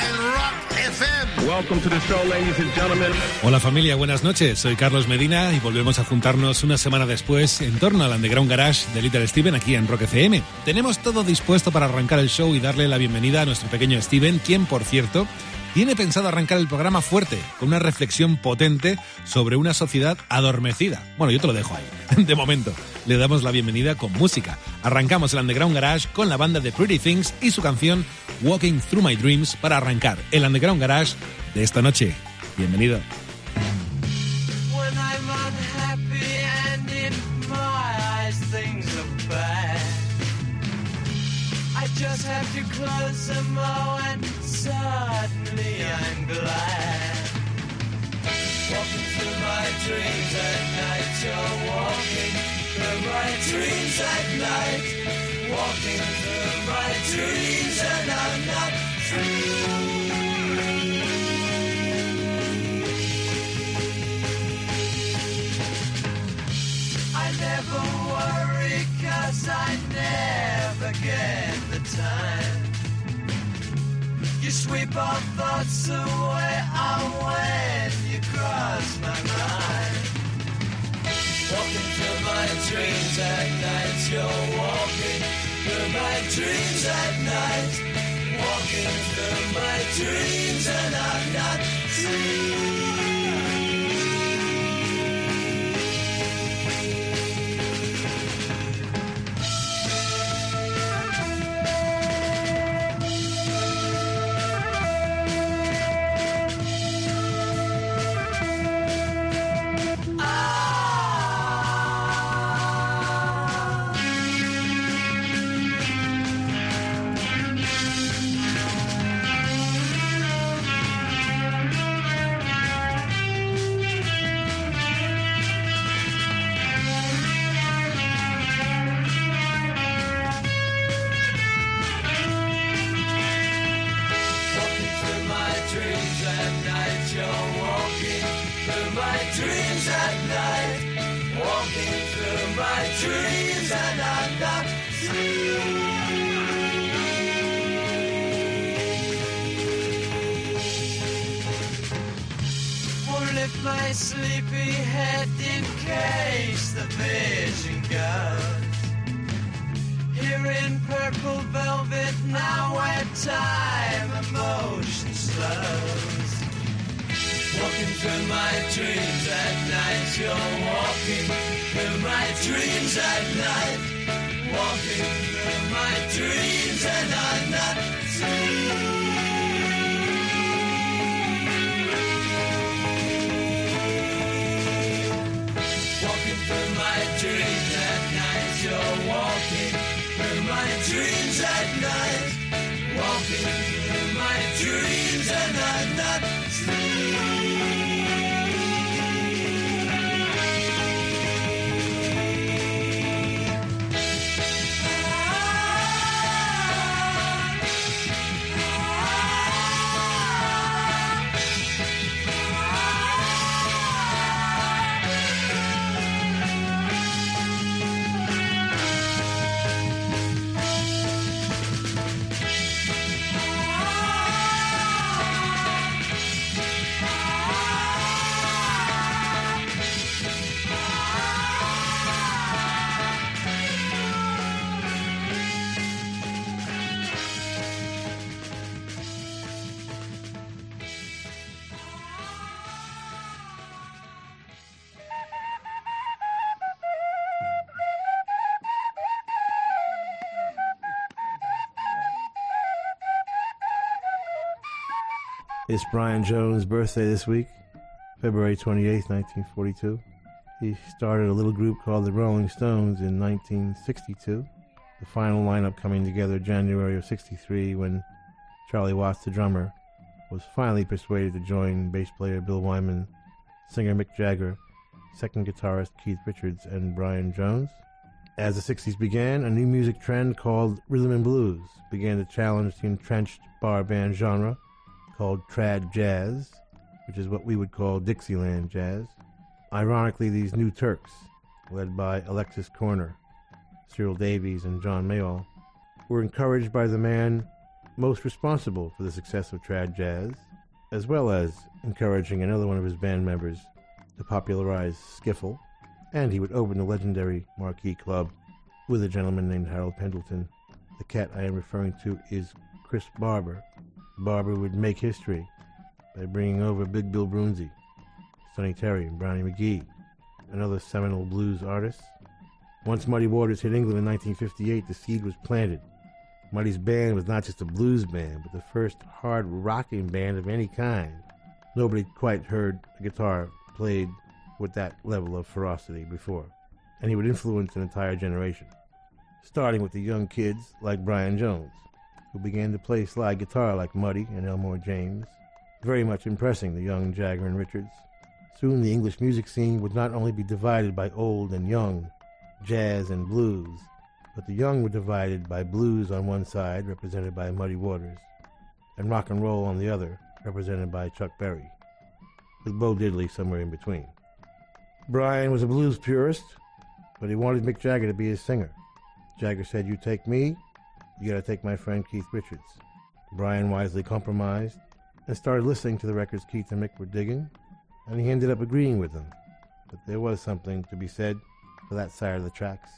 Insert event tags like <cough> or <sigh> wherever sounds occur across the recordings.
and Rock FM. Welcome to the show, ladies and gentlemen. Hola familia, buenas noches. Soy Carlos Medina y volvemos a juntarnos una semana después en torno al Underground Garage de Little Steven aquí en Rock FM. Tenemos todo dispuesto para arrancar el show y darle la bienvenida a nuestro pequeño Steven, quien por cierto tiene pensado arrancar el programa fuerte, con una reflexión potente sobre una sociedad adormecida. Bueno, yo te lo dejo ahí. <laughs> De momento, le damos la bienvenida con música. Arrancamos el Underground Garage con la banda de Pretty Things y su canción Walking Through My Dreams para arrancar el Underground Garage de esta noche. Bienvenido. Just have to close them all and suddenly I'm glad. Walking through my dreams at night, you're walking through my dreams at night. Walking through my dreams and I'm not I never worry cause I never get the time. You sweep all thoughts away oh, when you cross my mind. Walking through my dreams at night, you're walking through my dreams at night. Walking through my dreams and I'm not Walking It's Brian Jones' birthday this week, February 28, 1942. He started a little group called the Rolling Stones in 1962. The final lineup coming together January of 63 when Charlie Watts, the drummer, was finally persuaded to join bass player Bill Wyman, singer Mick Jagger, second guitarist Keith Richards, and Brian Jones. As the 60s began, a new music trend called rhythm and blues began to challenge the entrenched bar band genre called trad jazz, which is what we would call Dixieland jazz. Ironically, these new Turks, led by Alexis Korner, Cyril Davies, and John Mayall, were encouraged by the man most responsible for the success of trad jazz, as well as encouraging another one of his band members to popularize skiffle, and he would open the legendary Marquee Club with a gentleman named Harold Pendleton. The cat I am referring to is Chris Barber. Barber would make history by bringing over Big Bill Broonzy, Sonny Terry, and Brownie McGhee, and other seminal blues artists. Once Muddy Waters hit England in 1958, the seed was planted. Muddy's band was not just a blues band, but the first hard rocking band of any kind. Nobody quite heard a guitar played with that level of ferocity before, and he would influence an entire generation, starting with the young kids like Brian Jones, who began to play slide guitar like Muddy and Elmore James, very much impressing the young Jagger and Richards. Soon the English music scene would not only be divided by old and young, jazz and blues, but the young were divided by blues on one side, represented by Muddy Waters, and rock and roll on the other, represented by Chuck Berry, with Bo Diddley somewhere in between. Brian was a blues purist, but he wanted Mick Jagger to be his singer. Jagger said, You take me, you gotta take my friend Keith Richards. Brian wisely compromised and started listening to the records Keith and Mick were digging, and he ended up agreeing with them. But there was something to be said for that side of the tracks.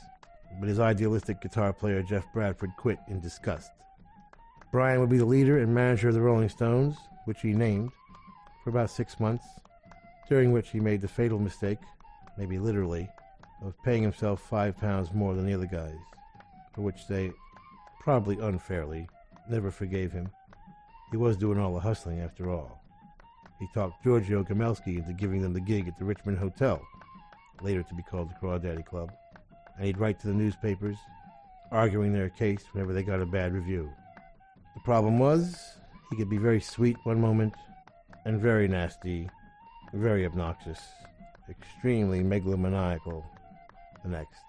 But his idealistic guitar player Geoff Bradford quit in disgust. Brian would be the leader and manager of the Rolling Stones, which he named, for about six months, during which he made the fatal mistake, maybe literally, of paying himself five pounds more than the other guys, for which they, probably unfairly, never forgave him. He was doing all the hustling after all. He talked Giorgio Gomelsky into giving them the gig at the Richmond Hotel, later to be called the Crawdaddy Club, and he'd write to the newspapers, arguing their case whenever they got a bad review. The problem was, he could be very sweet one moment and very nasty, very obnoxious, extremely megalomaniacal the next.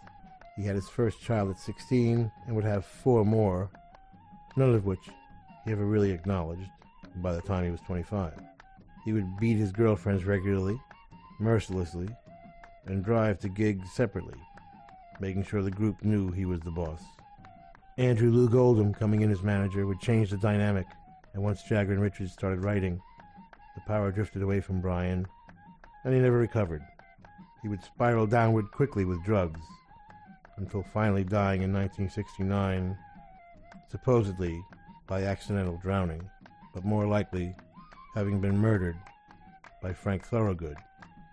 He had his first child at 16 and would have four more, none of which he ever really acknowledged by the time he was 25. He would beat his girlfriends regularly, mercilessly, and drive to gigs separately, making sure the group knew he was the boss. Andrew Loog Oldham, coming in as manager, would change the dynamic, and once Jagger and Richards started writing, the power drifted away from Brian, and he never recovered. He would spiral downward quickly with drugs, until finally dying in 1969, supposedly by accidental drowning, but more likely having been murdered by Frank Thorogood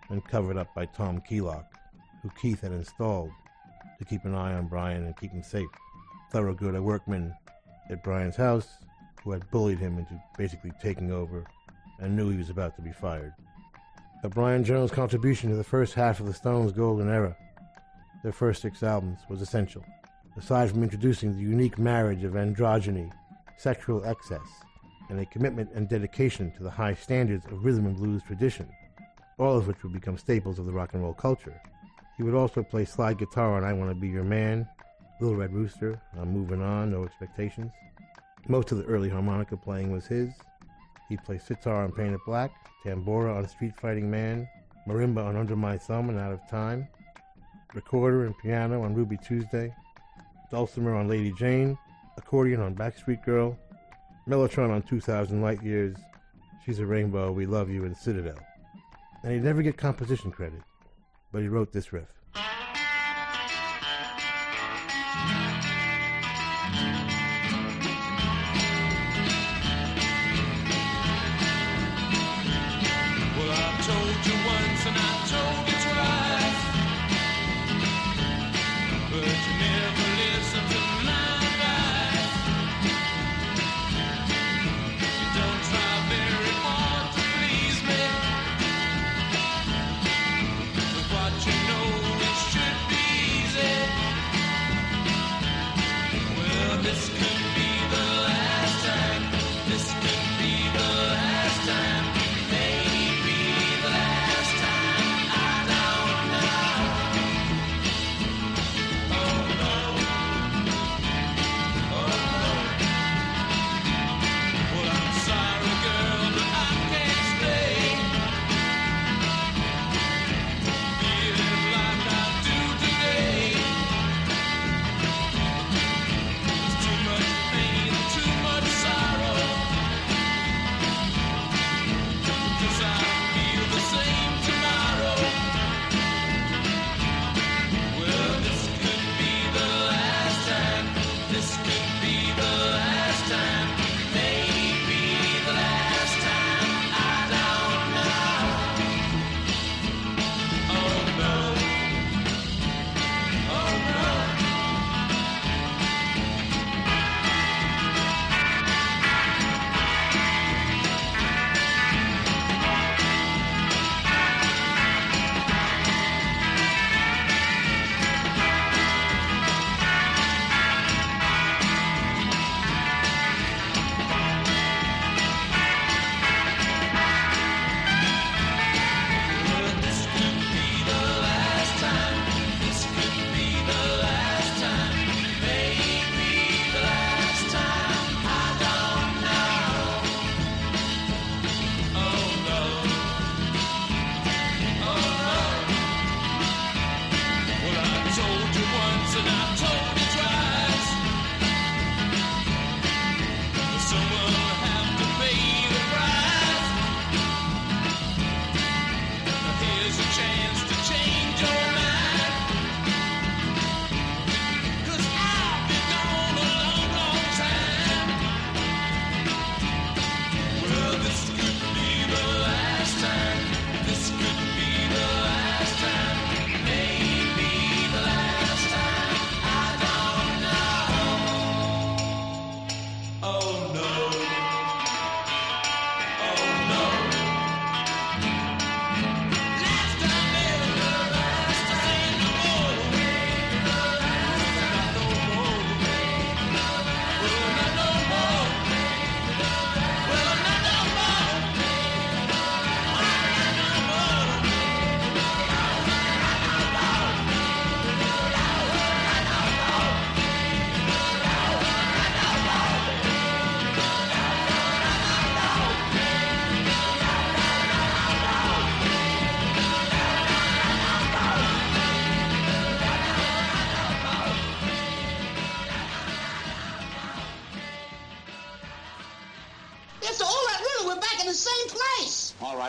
and covered up by Tom Keylock, who Keith had installed to keep an eye on Brian and keep him safe. Thorogood, a workman at Brian's house, who had bullied him into basically taking over and knew he was about to be fired. But Brian Jones' contribution to the first half of the Stones' golden era, their first six albums, was essential. Aside from introducing the unique marriage of androgyny, sexual excess, and a commitment and dedication to the high standards of rhythm and blues tradition, all of which would become staples of the rock and roll culture. He would also play slide guitar on I Want to Be Your Man, Little Red Rooster, I'm Moving On, No Expectations. Most of the early harmonica playing was his. He'd play sitar on Paint It Black, tambura on Street Fighting Man, marimba on Under My Thumb and Out of Time, recorder and piano on Ruby Tuesday, dulcimer on Lady Jane, accordion on Backstreet Girl, mellotron on 2000 Light Years, She's a Rainbow, We Love You, and Citadel. And he'd never get composition credit, but he wrote this riff.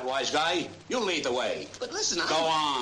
wise guy. You lead the way. But listen, Go I'm... on.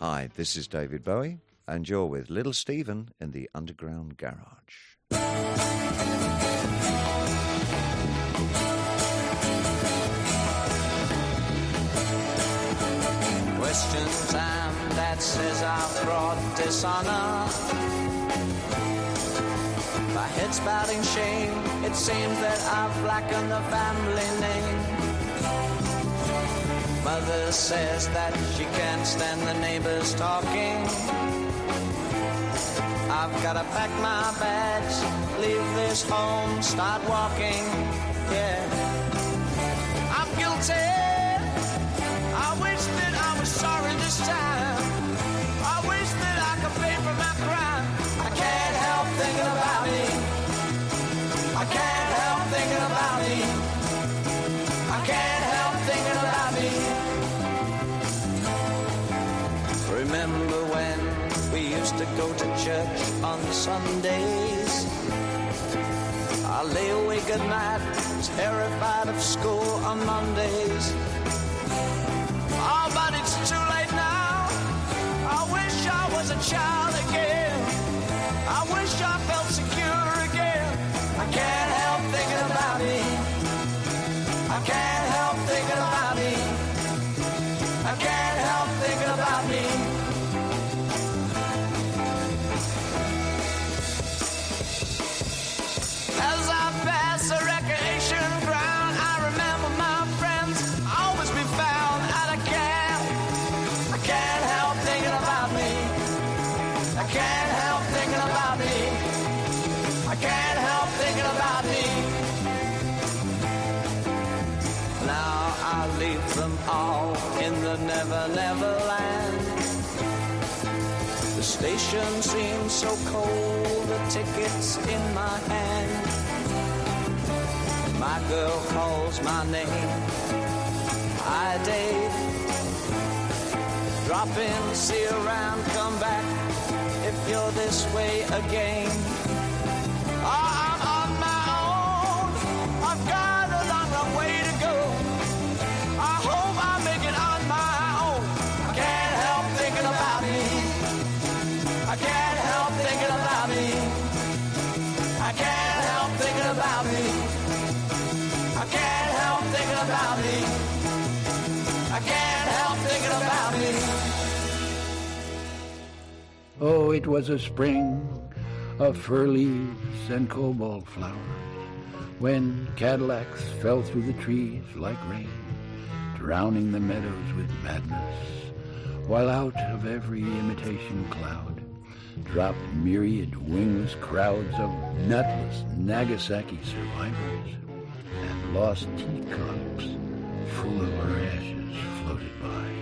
Hi, this is David Bowie, and you're with Little Steven in the Underground Garage. question time that says I've brought dishonor. My head's spouting shame, it seems that I've blackened the family name mother says that she can't stand the neighbors talking. I've gotta pack my bags, leave this home, start walking. church on Sundays. I lay awake at night, terrified of school on Mondays. Oh, but it's too late now. I wish I was a child. Station seems so cold, the ticket's in my hand. My girl calls my name. Hi, Dave. Drop in, see around, come back if you're this way again. Oh, it was a spring of fir leaves and cobalt flowers when Cadillacs fell through the trees like rain, drowning the meadows with madness, while out of every imitation cloud dropped myriad wingless crowds of nutless Nagasaki survivors, and lost teacups full of our ashes floated by.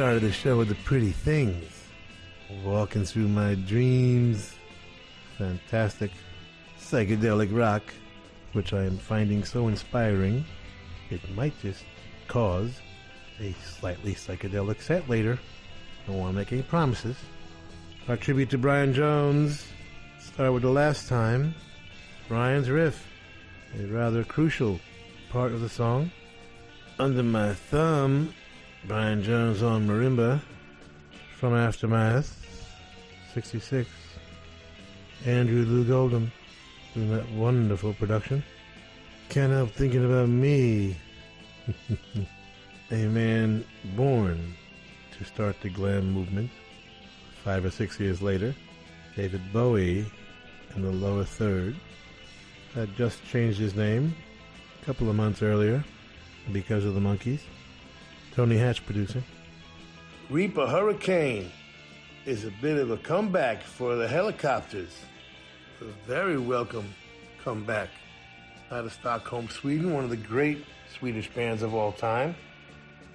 Started the show with the pretty things. Walking through my dreams. Fantastic psychedelic rock, which I am finding so inspiring, it might just cause a slightly psychedelic set later. Don't want to make any promises. Our tribute to Brian Jones. Start with the last time. Brian's riff, a rather crucial part of the song. Under my thumb, Brian Jones on marimba from Aftermath, 66. Andrew Loog Oldham doing that wonderful production. Can't help thinking about me. <laughs> a man born to start the glam movement. Five or six years later, David Bowie in the lower third had just changed his name a couple of months earlier because of the Monkees. Tony Hatch producing. Reap a Hurricane is a bit of a comeback for the Hellacopters. A very welcome comeback out of Stockholm, Sweden, one of the great Swedish bands of all time.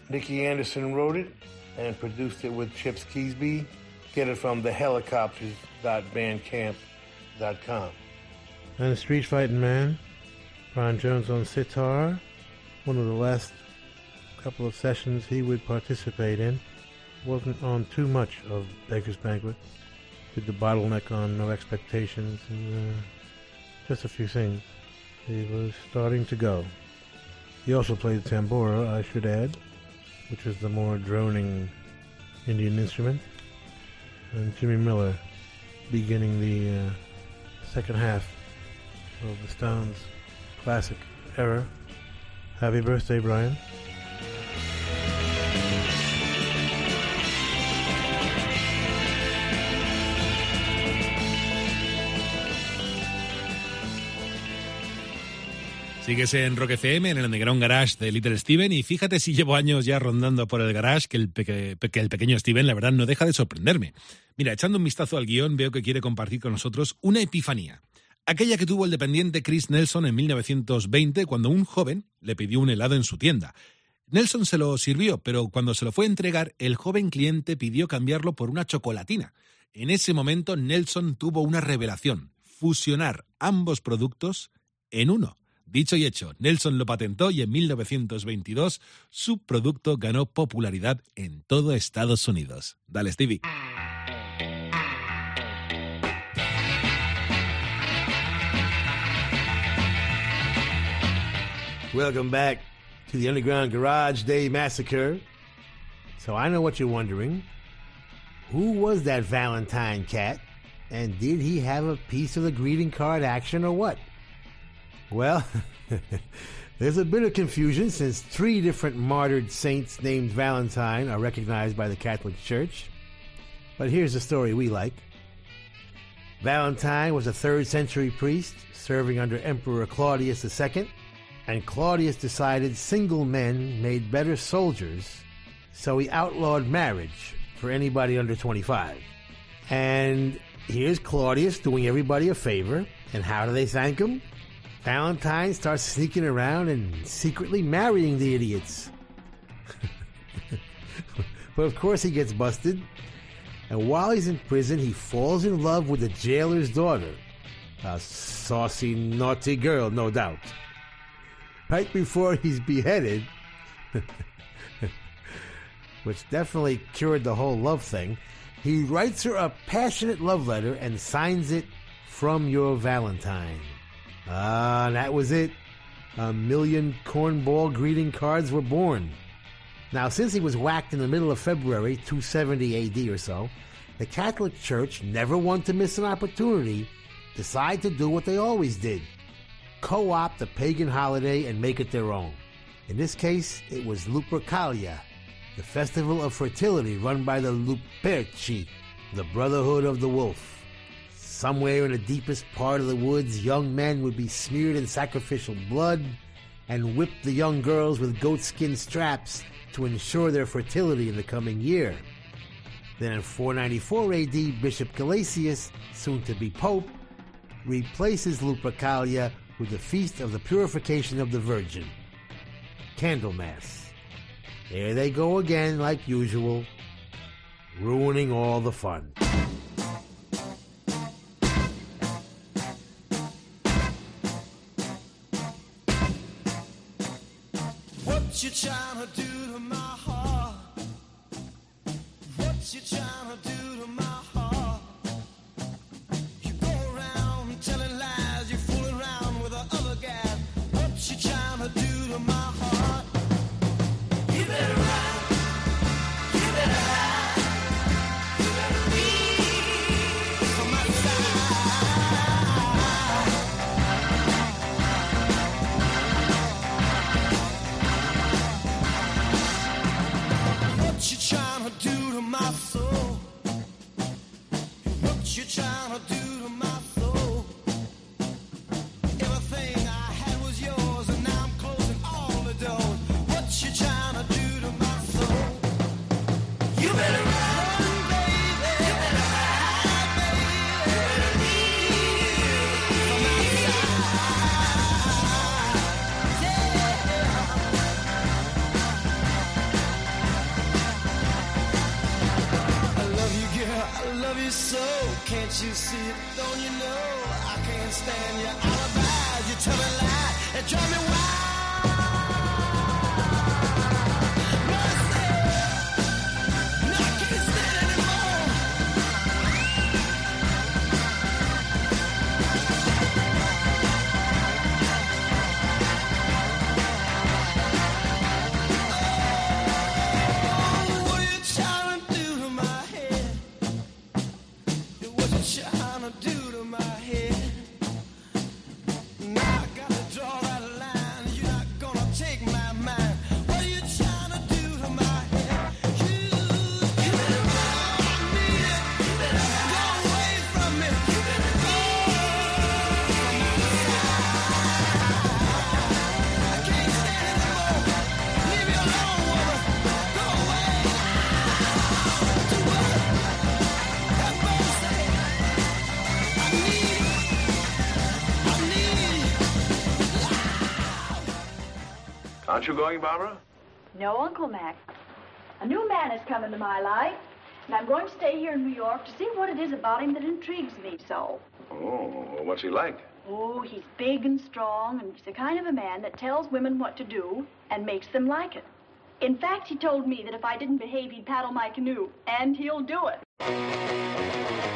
Nicke Andersson wrote it and produced it with Chips Kiesbye. Get it from thehellacopters.bandcamp.com. And a street fighting man, Brian Jones on sitar, one of the last couple of sessions he would participate in. Wasn't on too much of Beggars Banquet. Did the bottleneck on No Expectations and uh, just a few things. He was starting to go. He also played the tambura, I should add, which is the more droning Indian instrument. And Jimmy Miller beginning the uh, second half of the Stones' classic era. Happy birthday, Brian. Sigues en Rock FM, en el Underground Garage de Little Steven, y fíjate si llevo años ya rondando por el garage que el, que el pequeño Steven, la verdad, no deja de sorprenderme. Mira, echando un vistazo al guion, veo que quiere compartir con nosotros una epifanía. Aquella que tuvo el dependiente Chris Nelson en 1920, cuando un joven le pidió un helado en su tienda. Nelson se lo sirvió, pero cuando se lo fue a entregar, el joven cliente pidió cambiarlo por una chocolatina. En ese momento, Nelson tuvo una revelación: fusionar ambos productos en uno. Dicho y hecho, Nelson lo patentó y en 1922 su producto ganó popularidad en todo Estados Unidos. Dale, Stevie. Welcome back to the Underground Garage Day Massacre. So I know what you're wondering. Who was that Valentine cat? And did he have a piece of the greeting card action or what? Well, <laughs> there's a bit of confusion since three different martyred saints named Valentine are recognized by the Catholic Church. But here's the story we like. Valentine was a third century priest serving under Emperor Claudius II, and Claudius decided single men made better soldiers, so he outlawed marriage for anybody under 25. And here's Claudius doing everybody a favor, and how do they thank him? Valentine starts sneaking around and secretly marrying the idiots. <laughs> but of course, he gets busted. And while he's in prison, he falls in love with the jailer's daughter. A saucy, naughty girl, no doubt. Right before he's beheaded, <laughs> which definitely cured the whole love thing, he writes her a passionate love letter and signs it from your Valentine. Ah, that was it. A million cornball greeting cards were born. Now, since he was whacked in the middle of February 270 AD or so, the Catholic Church, never one to miss an opportunity, decided to do what they always did co opt a pagan holiday and make it their own. In this case, it was Lupercalia, the festival of fertility run by the Luperci, the Brotherhood of the Wolf. Somewhere in the deepest part of the woods, young men would be smeared in sacrificial blood and whipped the young girls with goatskin straps to ensure their fertility in the coming year. Then in 494 AD, Bishop Gelasius, soon to be Pope, replaces Lupercalia with the Feast of the Purification of the Virgin, Candlemas. There they go again, like usual, ruining all the fun. trying to do are you going, Barbara? No, Uncle Mac. A new man has come into my life, and I'm going to stay here in New York to see what it is about him that intrigues me so. Oh, what's he like? Oh, he's big and strong, and he's the kind of a man that tells women what to do and makes them like it. In fact, he told me that if I didn't behave, he'd paddle my canoe, and he'll do it.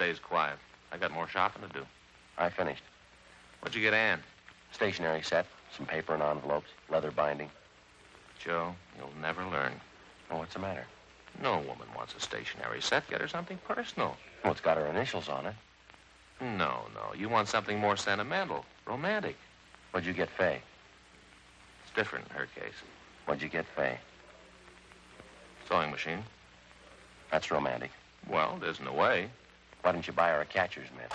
Stays quiet. I got more shopping to do. I finished. What'd you get Ann? Stationery set, some paper and envelopes, leather binding. Joe, you'll never learn. Oh, what's the matter? No woman wants a stationery set. Get her something personal. Well, it's got her initials on it. No, no. You want something more sentimental, romantic. What'd you get Faye? It's different in her case. What'd you get Faye? Sewing machine. That's romantic. Well, it isn't a way. Why don't you buy her a catcher's mitt?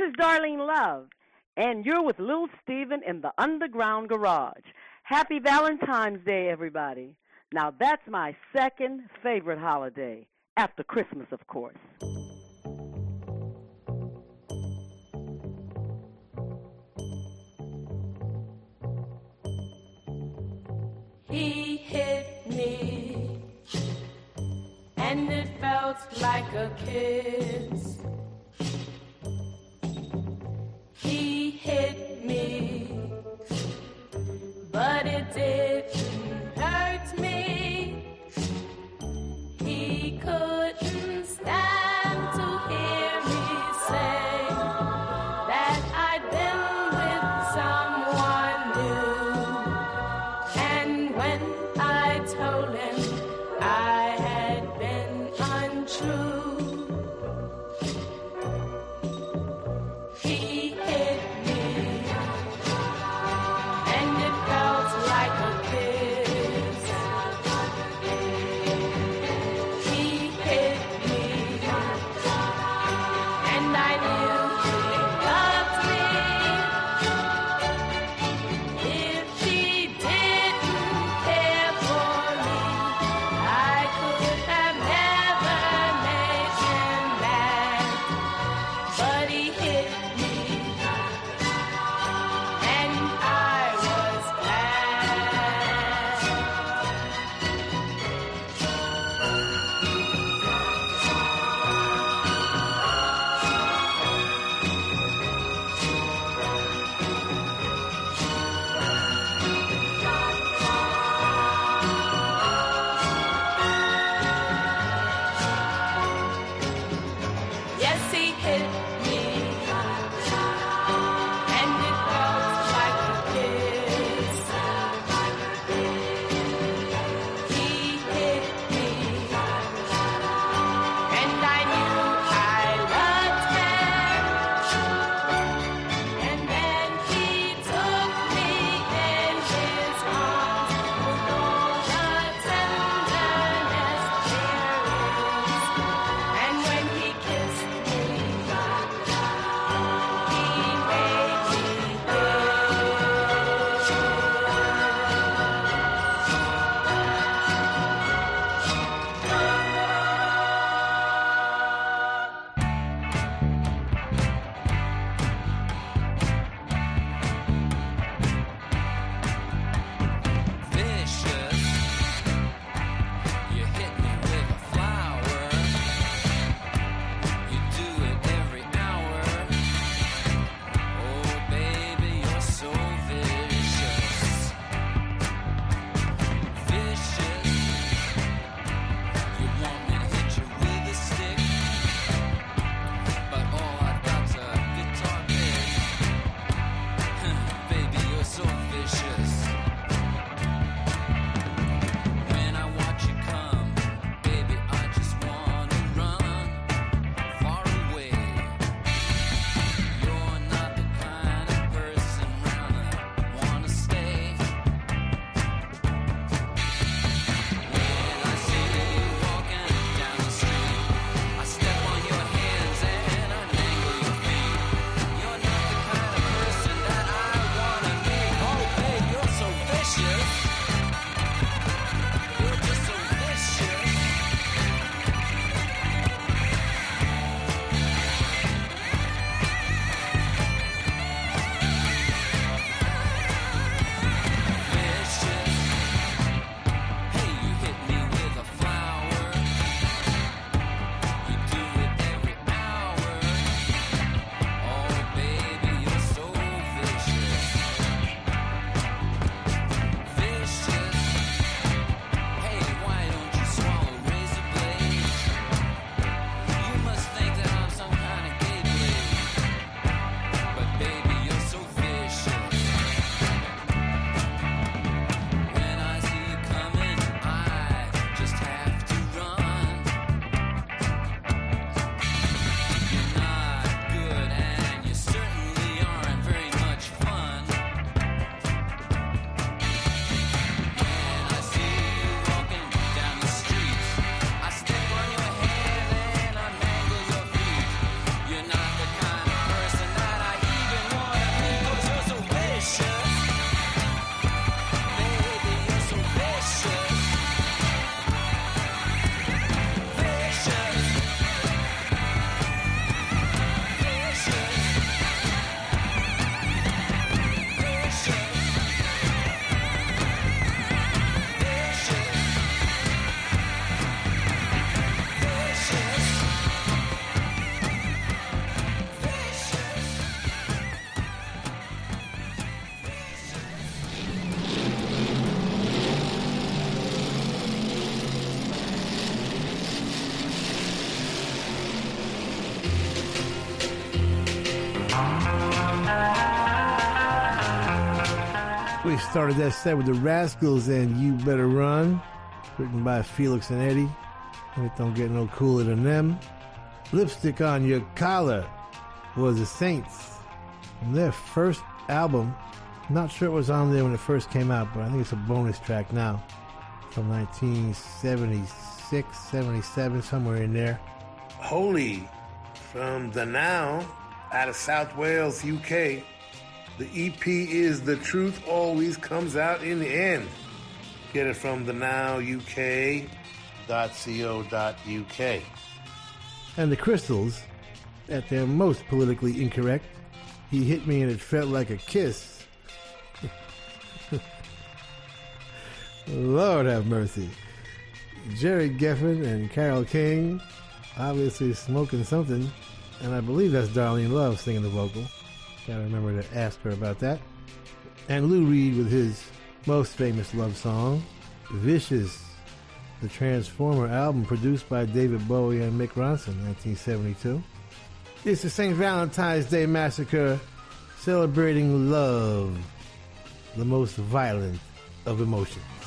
Is Darlene Love, and you're with Little Steven in the Underground Garage. Happy Valentine's Day, everybody. Now, that's my second favorite holiday, after Christmas, of course. He hit me, and it felt like a kiss. He hit me, but it didn't hurt me. He couldn't stand started that set with the Rascals and You Better Run, written by Felix and Eddie. And it don't get no cooler than them. Lipstick on Your Collar was the Saints. From their first album, not sure it was on there when it first came out, but I think it's a bonus track now. From 1976, 77, somewhere in there. Holy from the Now out of South Wales, UK. The EP is The Truth Always Comes Out in the End. Get it from the Now UK.co.uk. And the Crystals, at their most politically incorrect, he hit me and it felt like a kiss. <laughs> Lord have mercy. Gerry Goffin and Carol King, obviously smoking something, and I believe that's Darlene Love singing the vocal. Gotta remember to ask her about that. And Lou Reed with his most famous love song, Vicious, the Transformer album produced by David Bowie and Mick Ronson, 1972. It's the St. Valentine's Day Massacre celebrating love, the most violent of emotions.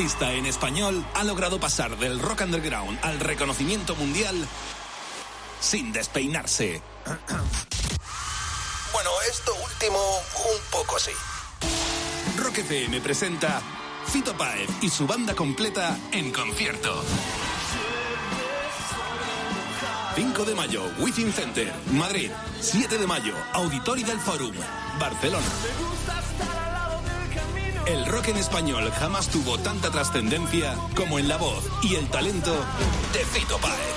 Artista en español ha logrado pasar del rock underground al reconocimiento mundial sin despeinarse. <coughs> Bueno, esto último un poco así. Rock FM presenta Fito Páez y su banda completa en concierto. 5 de mayo, Within Center, Madrid. 7 de mayo, Auditori del Forum, Barcelona. El rock en español jamás tuvo tanta trascendencia como en la voz y el talento de Fito Páez.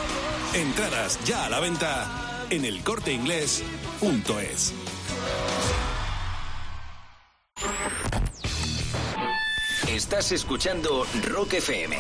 Entradas ya a la venta en elcorteinglés.es. Estás escuchando Rock FM.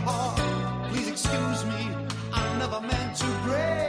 heart. Please excuse me, I never meant to break.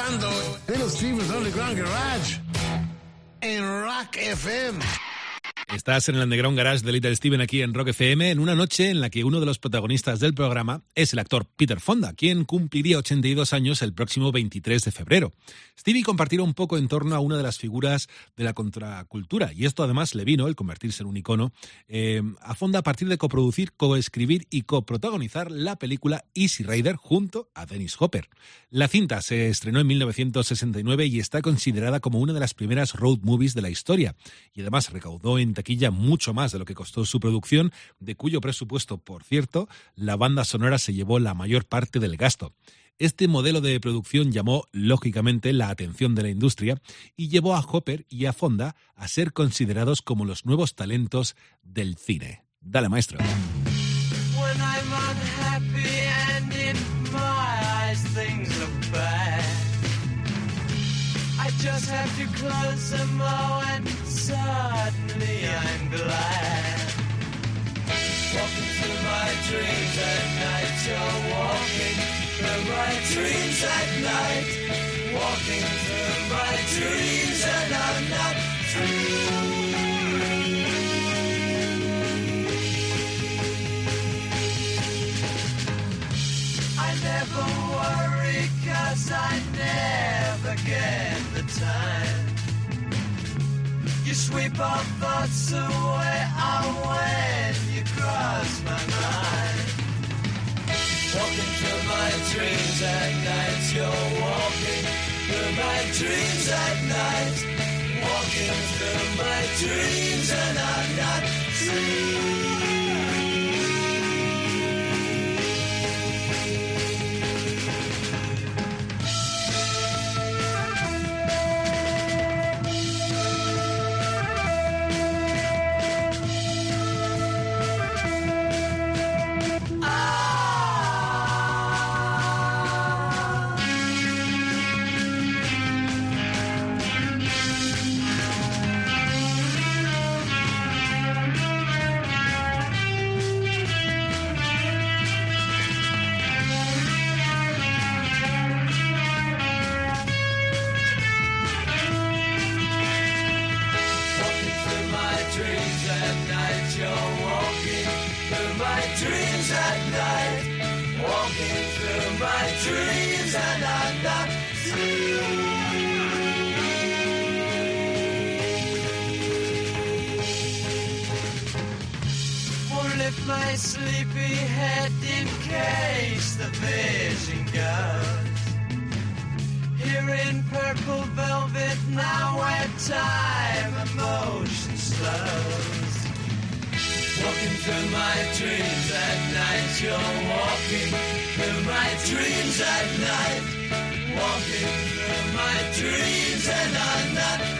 Escuchando Little Steven's Underground Garage Estás en el Underground Garage de Little Steven aquí en Rock FM en una noche en la que uno de los protagonistas del programa es el actor Peter Fonda, quien cumpliría 82 años el próximo 23 de febrero. Stevie compartirá un poco en torno a una de las figuras de la contracultura y esto además le vino, el convertirse en un icono, eh, a Fonda a partir de coproducir, coescribir y coprotagonizar la película Easy Rider junto a Dennis Hopper. La cinta se estrenó en 1969 y está considerada como una de las primeras road movies de la historia y además recaudó en taquilla mucho más de lo que costó su producción, de cuyo presupuesto, por cierto, la banda sonora se llevó la mayor parte del gasto. Este modelo de producción llamó lógicamente la atención de la industria y llevó a Hopper y a Fonda a ser considerados como los nuevos talentos del cine. Dale, maestro. Just have to close them all and suddenly I'm glad. Walking through my dreams at night, you're walking through my dreams at night. Walking through my dreams and I'm not I never worry cause I sweep all thoughts away oh, when you cross my mind. Walking through my dreams at night, you're walking through my dreams at night. Walking through my dreams and I'm not Walking now where time and motion slows. Walking through my dreams at night, you're walking through my dreams at night. Walking through my dreams and I'm not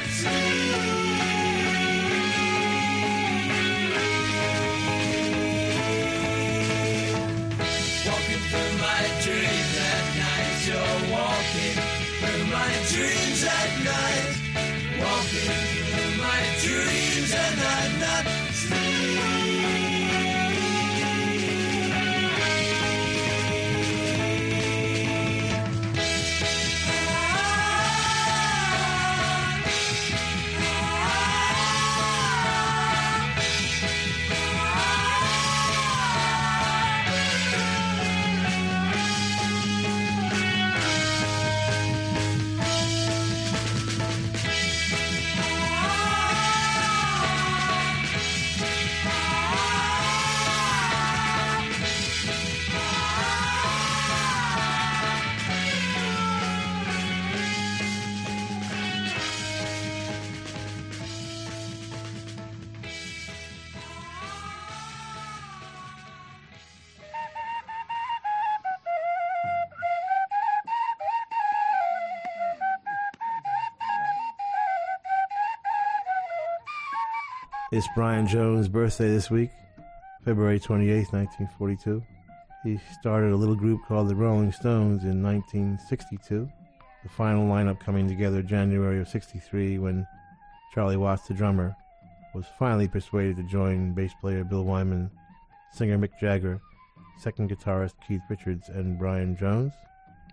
It's Brian Jones' birthday this week, February 28, 1942. He started a little group called the Rolling Stones in 1962. The final lineup coming together January of 63 when Charlie Watts, the drummer, was finally persuaded to join bass player Bill Wyman, singer Mick Jagger, second guitarist Keith Richards, and Brian Jones.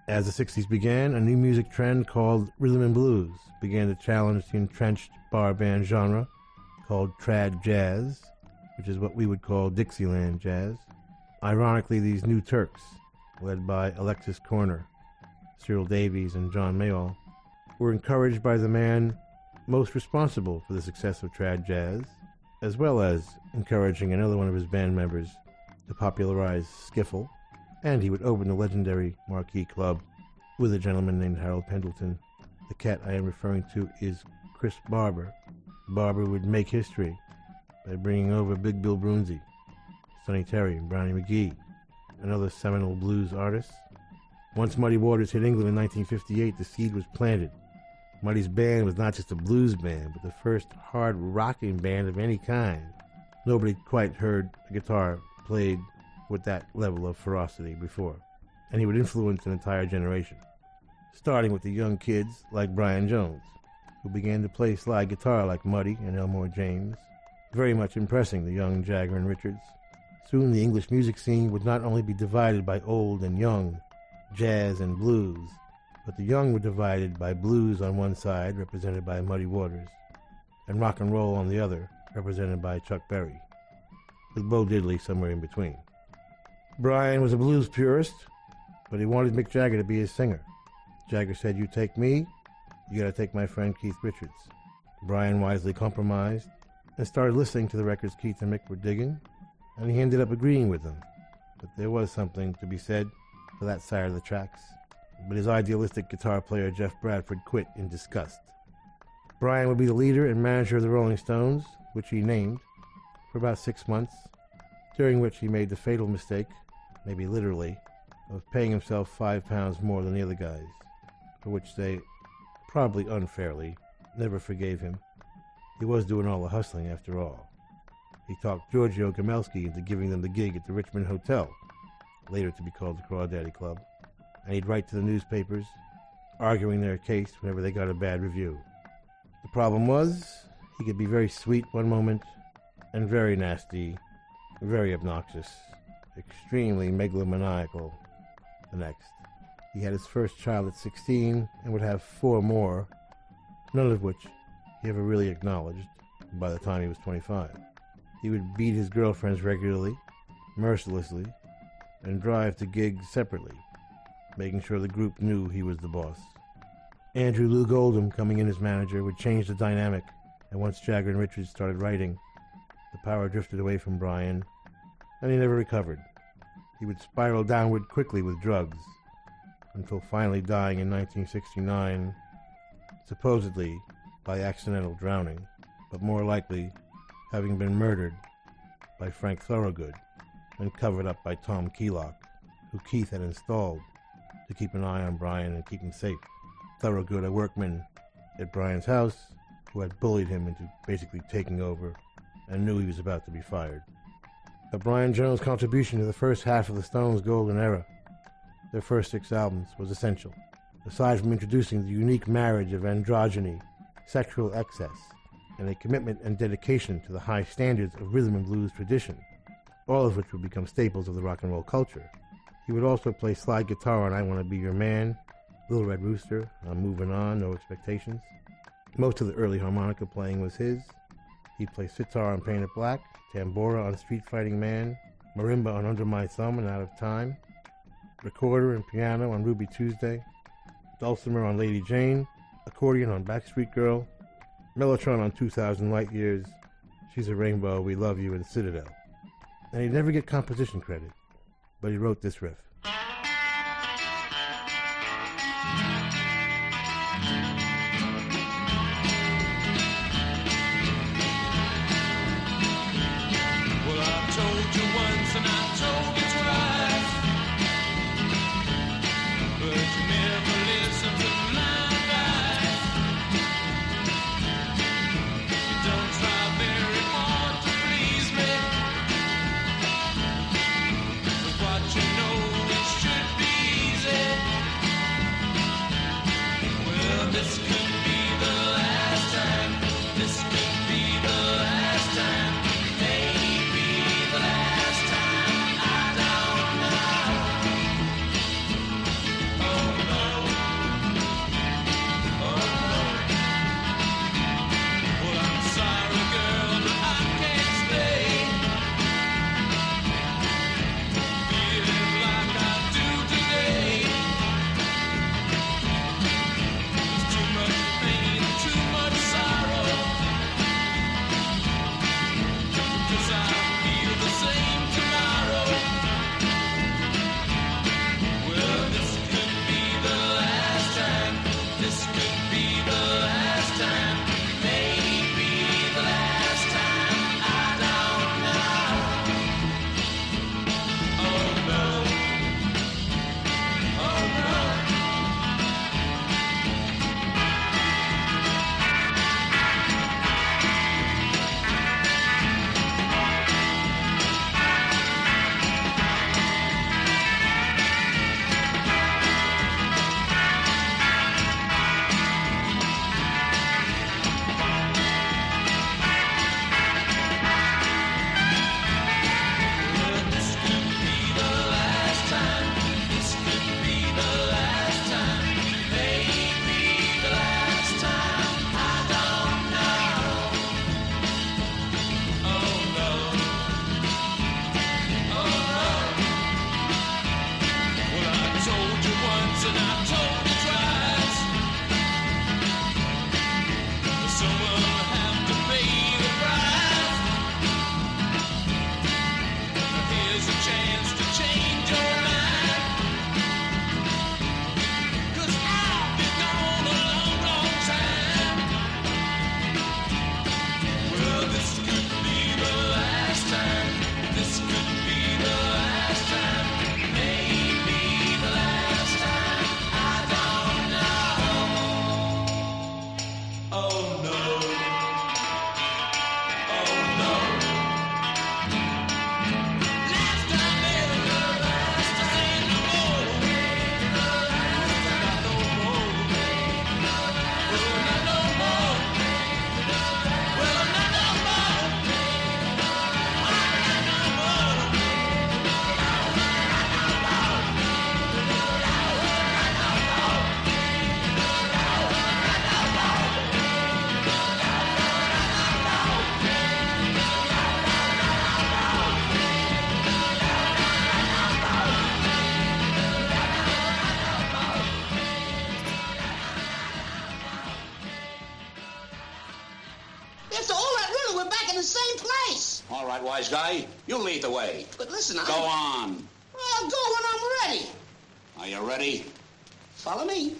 As the 60s began, a new music trend called rhythm and blues began to challenge the entrenched bar band genre called trad jazz, which is what we would call Dixieland jazz. Ironically, these new Turks, led by Alexis Korner, Cyril Davies, and John Mayall, were encouraged by the man most responsible for the success of trad jazz, as well as encouraging another one of his band members to popularize skiffle, and he would open the legendary Marquee Club with a gentleman named Harold Pendleton. The cat I am referring to is Chris Barber. Barber would make history by bringing over Big Bill Broonzy, Sonny Terry, and Brownie McGhee, and other seminal blues artists. Once Muddy Waters hit England in 1958, the seed was planted. Muddy's band was not just a blues band, but the first hard rocking band of any kind. Nobody quite heard a guitar played with that level of ferocity before, and he would influence an entire generation, starting with the young kids like Brian Jones, who began to play slide guitar like Muddy and Elmore James, very much impressing the young Jagger and Richards. Soon the English music scene would not only be divided by old and young, jazz and blues, but the young were divided by blues on one side, represented by Muddy Waters, and rock and roll on the other, represented by Chuck Berry, with Bo Diddley somewhere in between. Brian was a blues purist, but he wanted Mick Jagger to be his singer. Jagger said, You take me, you gotta take my friend Keith Richards. Brian wisely compromised and started listening to the records Keith and Mick were digging, and he ended up agreeing with them. But there was something to be said for that side of the tracks. But his idealistic guitar player Geoff Bradford quit in disgust. Brian would be the leader and manager of the Rolling Stones, which he named, for about six months, during which he made the fatal mistake, maybe literally, of paying himself five pounds more than the other guys, for which they, probably unfairly, never forgave him. He was doing all the hustling after all. He talked Giorgio Gomelsky into giving them the gig at the Richmond Hotel, later to be called the Crawdaddy Club, and he'd write to the newspapers, arguing their case whenever they got a bad review. The problem was, he could be very sweet one moment and very nasty, very obnoxious, extremely megalomaniacal the next. He had his first child at 16 and would have four more, none of which he ever really acknowledged by the time he was 25. He would beat his girlfriends regularly, mercilessly, and drive to gigs separately, making sure the group knew he was the boss. Andrew Loog Oldham, coming in as manager, would change the dynamic, and once Jagger and Richards started writing, the power drifted away from Brian, and he never recovered. He would spiral downward quickly with drugs, until finally dying in 1969, supposedly by accidental drowning, but more likely having been murdered by Frank Thorogood and covered up by Tom Keylock, who Keith had installed to keep an eye on Brian and keep him safe. Thorogood, a workman at Brian's house, who had bullied him into basically taking over and knew he was about to be fired. But Brian Jones' contribution to the first half of the Stones' golden era, their first six albums, was essential. Aside from introducing the unique marriage of androgyny, sexual excess, and a commitment and dedication to the high standards of rhythm and blues tradition, all of which would become staples of the rock and roll culture. He would also play slide guitar on I Want to Be Your Man, Little Red Rooster, I'm Moving On, No Expectations. Most of the early harmonica playing was his. He'd play sitar on Paint It Black, tambura on Street Fighting Man, marimba on Under My Thumb and Out of Time, recorder and piano on Ruby Tuesday, dulcimer on Lady Jane, accordion on Backstreet Girl, Mellotron on 2000 Light Years, She's a Rainbow, We Love You, and Citadel. And he'd never get composition credit, but he wrote this riff. All right, wise guy, you lead the way. But listen, I... Go on. I'll go when I'm ready. Are you ready? Follow me.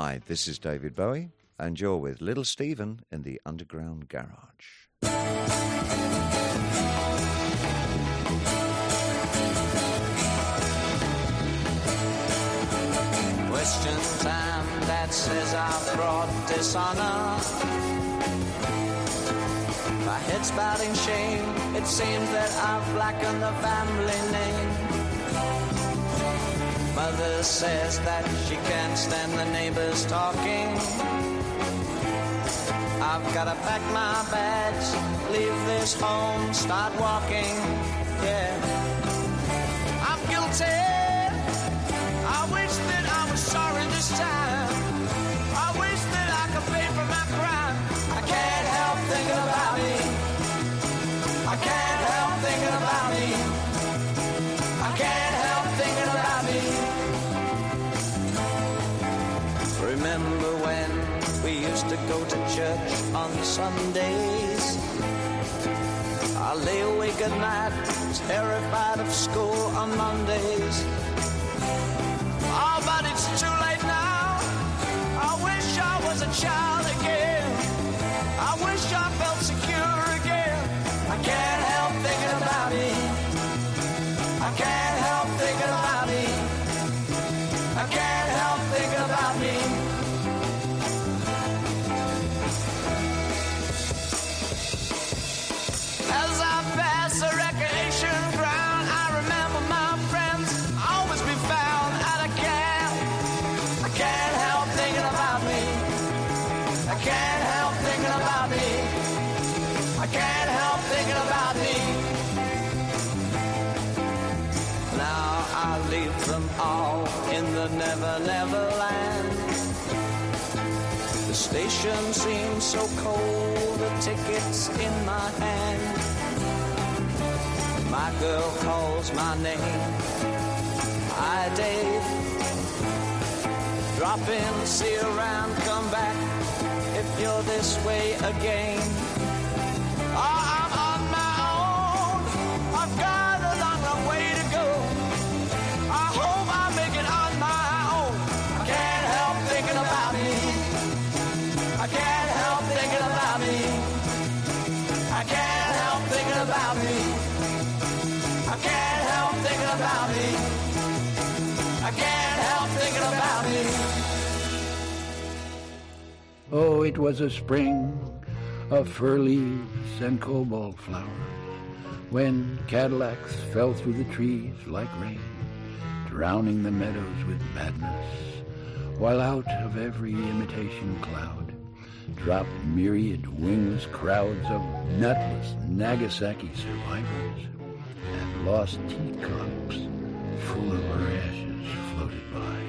Hi, this is David Bowie, and you're with Little Steven in the Underground Garage. question time that says I've brought dishonor. My head's bowed in shame. It seems that I've blackened the family name. Mother says that she can't stand the neighbors talking. I've gotta pack my bags, leave this home, start walking. Yeah. Sundays. I lay awake at night, terrified of school on Mondays. Oh, but it's too late now. I wish I was a child. Station seems so cold, the ticket's in my hand. My girl calls my name. Hi, Dave. Drop in, see around, come back if you're this way again. Oh, Oh, it was a spring of fir leaves and cobalt flowers when Cadillacs fell through the trees like rain, drowning the meadows with madness, while out of every imitation cloud dropped myriad wingless crowds of nutless Nagasaki survivors, and lost teacups full of her ashes floated by.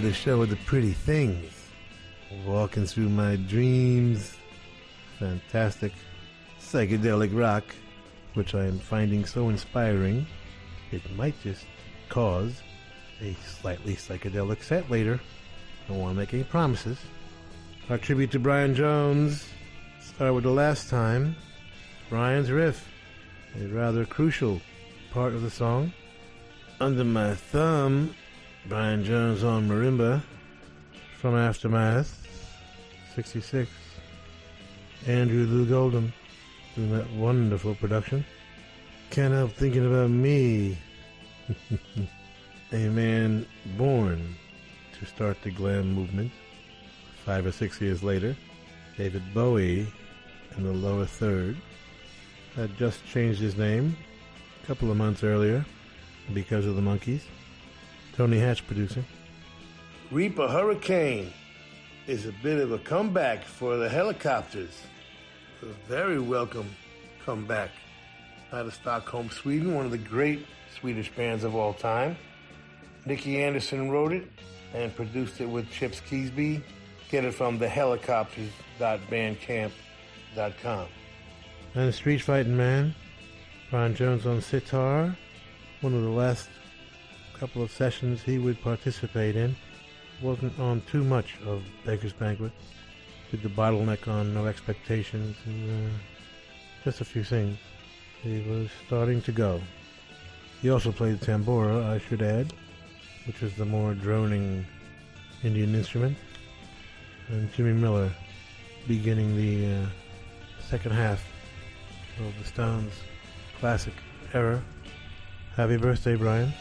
The show with the pretty things. Walking through my dreams. Fantastic psychedelic rock, which I am finding so inspiring. It might just cause a slightly psychedelic set later. Don't want to make any promises. Our tribute to Brian Jones started with the last time. Brian's riff, a rather crucial part of the song. Under my thumb, Brian Jones on marimba from Aftermath, 66. Andrew Loog Oldham doing that wonderful production. Can't help thinking about me. <laughs> a man born to start the glam movement. Five or six years later, David Bowie in the lower third had just changed his name a couple of months earlier because of the Monkees. Tony Hatch producing. Reap a Hurricane is a bit of a comeback for the Hellacopters. A very welcome comeback out of Stockholm, Sweden, one of the great Swedish bands of all time. Nicke Andersson wrote it and produced it with Chips Kiesbye. Get it from thehellacopters.bandcamp.com. And the Street Fighting Man, Ron Jones on sitar, one of the last couple of sessions he would participate in. Wasn't on too much of Beggars Banquet. Did the bottleneck on No Expectations and uh, just a few things. He was starting to go. He also played tambura, I should add, which is the more droning Indian instrument. And Jimmy Miller beginning the uh, second half of the Stones' classic era. Happy birthday, Brian.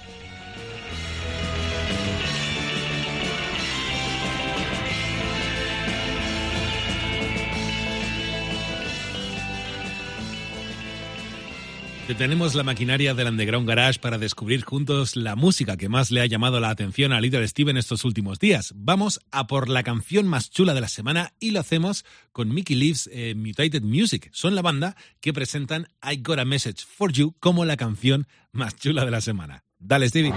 Detenemos la maquinaria del Underground Garage para descubrir juntos la música que más le ha llamado la atención a Little Steven estos últimos días. Vamos a por la canción más chula de la semana y lo hacemos con Mickey Leaves eh, Mutated Music. Son la banda que presentan I Got a Message for You como la canción más chula de la semana. Dale, Stevie.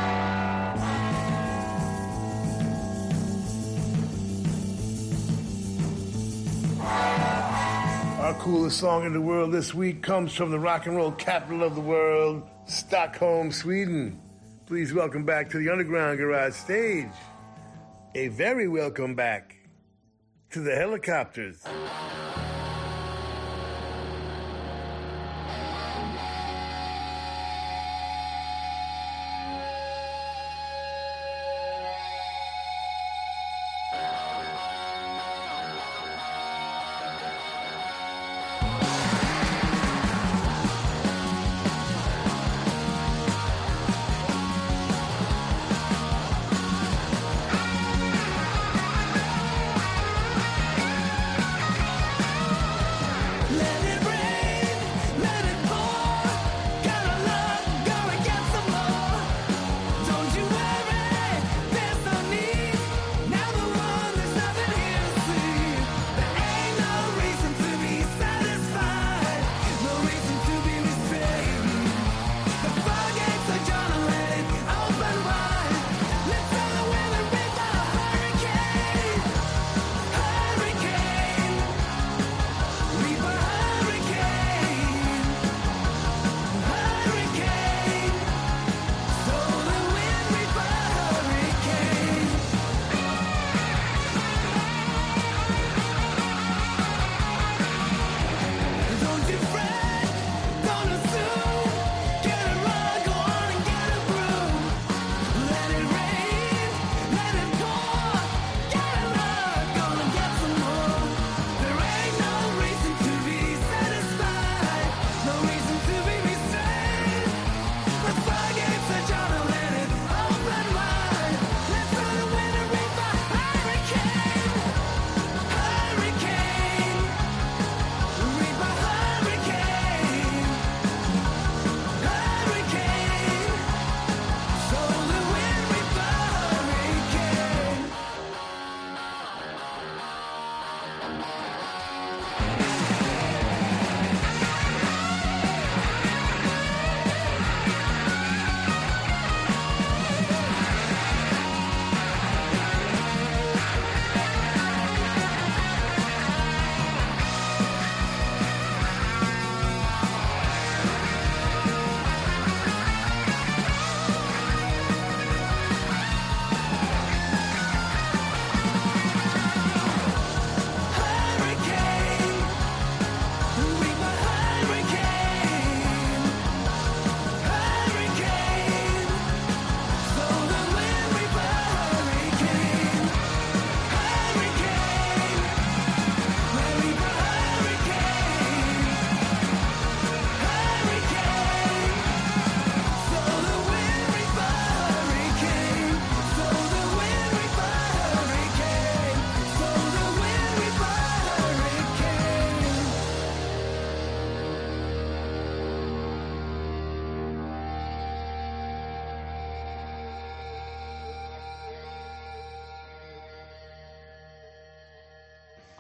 Our coolest song in the world this week comes from the rock and roll capital of the world, Stockholm, Sweden. Please welcome back to the Underground Garage stage. A very welcome back to the Hellacopters.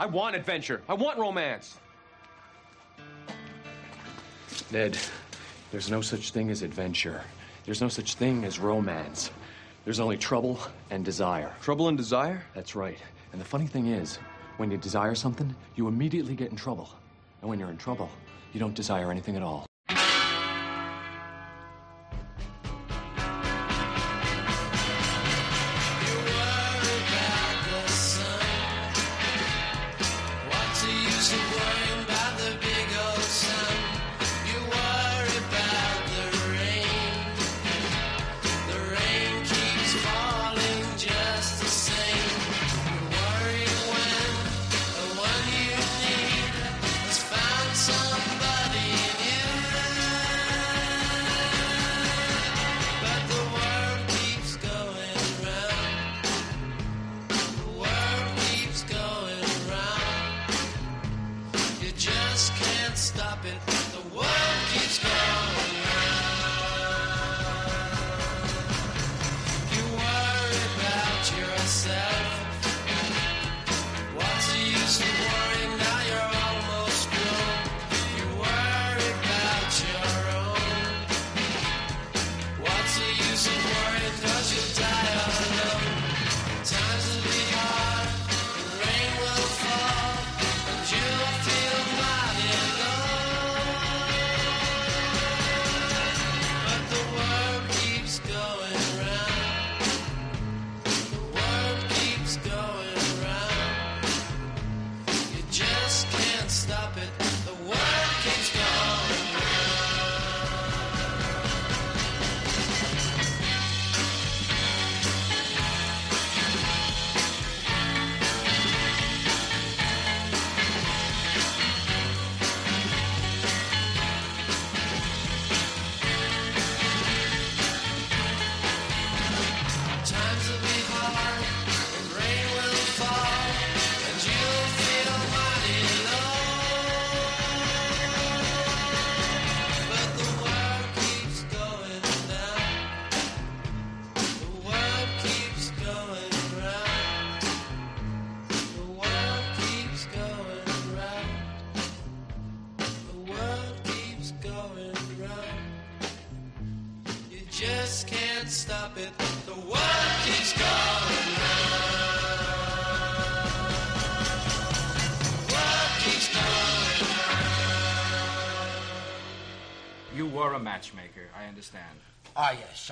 I want adventure. I want romance. Ned, there's no such thing as adventure. There's no such thing as romance. There's only trouble and desire. Trouble and desire? That's right. And the funny thing is, when you desire something, you immediately get in trouble. And when you're in trouble, you don't desire anything at all.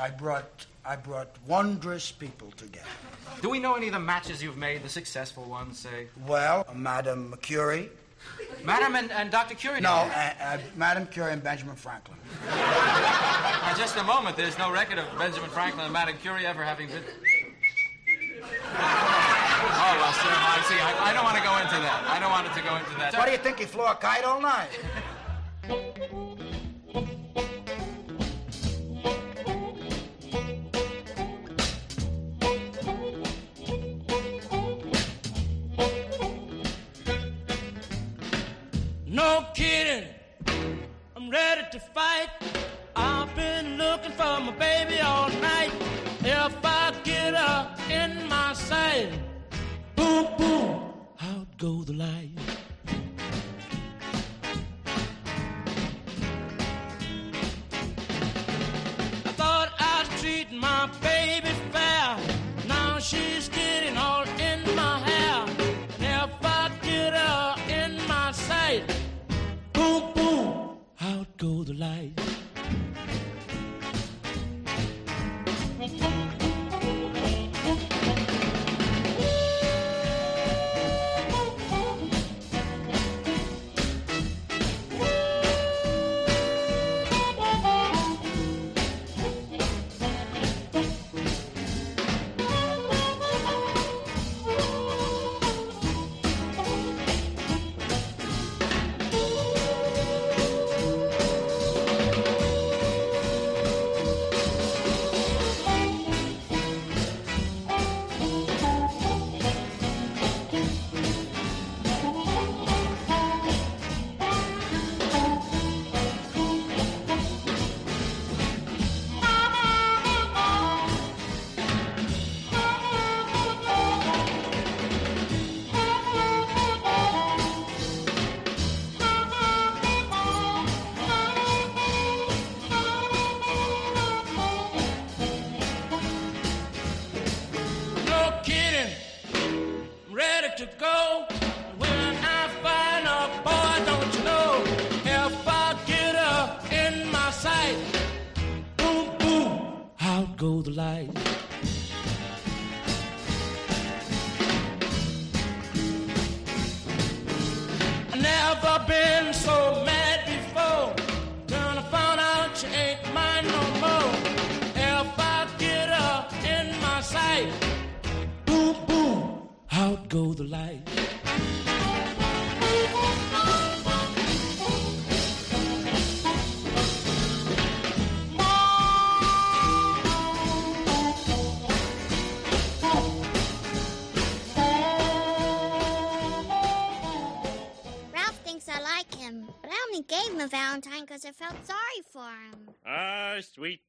I brought I brought wondrous people together. Do we know any of the matches you've made, the successful ones, say? Well, Madame Curie. Madam and, and Dr. Curie? No, uh, uh, Madame Curie and Benjamin Franklin. Now, just a moment. There's no record of Benjamin Franklin and Madame Curie ever having been. Oh, well, sir, I see. I, I don't want to go into that. I don't want it to go into that. What do you think? He flew a kite all night. <laughs>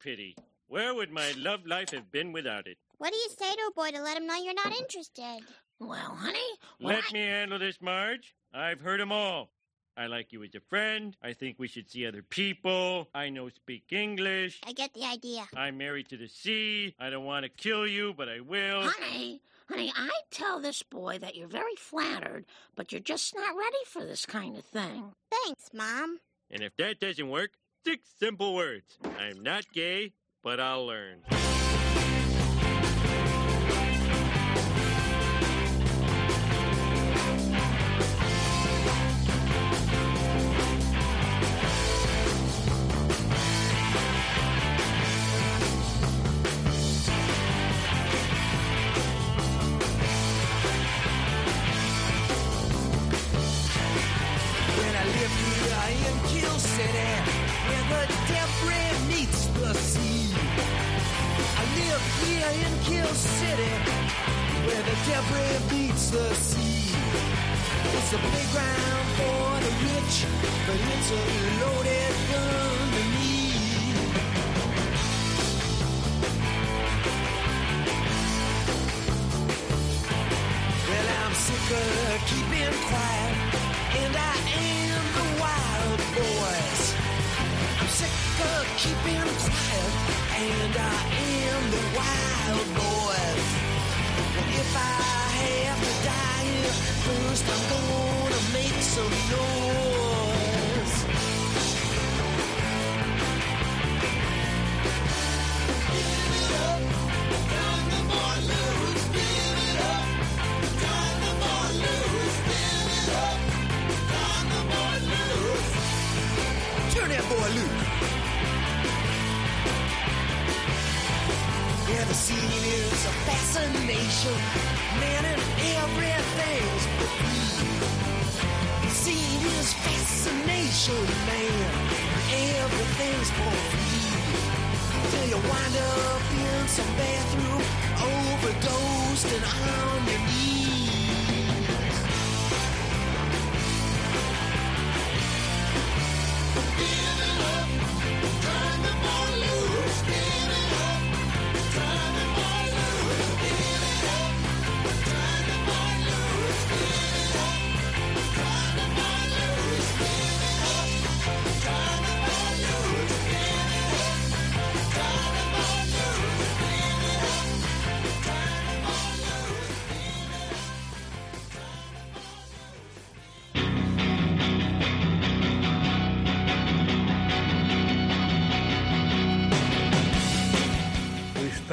pity. Where would my love life have been without it? What do you say to a boy to let him know you're not interested? Well, honey, Let me handle this, Marge. I've heard 'em all. I like you as a friend. I think we should see other people. I know speak English. I get the idea. I'm married to the sea. I don't want to kill you, but I will. honey, honey, I tell this boy that you're very flattered, but you're just not ready for this kind of thing. Thanks, Mom. And if that doesn't work, six simple words. I'm not gay, but I'll learn.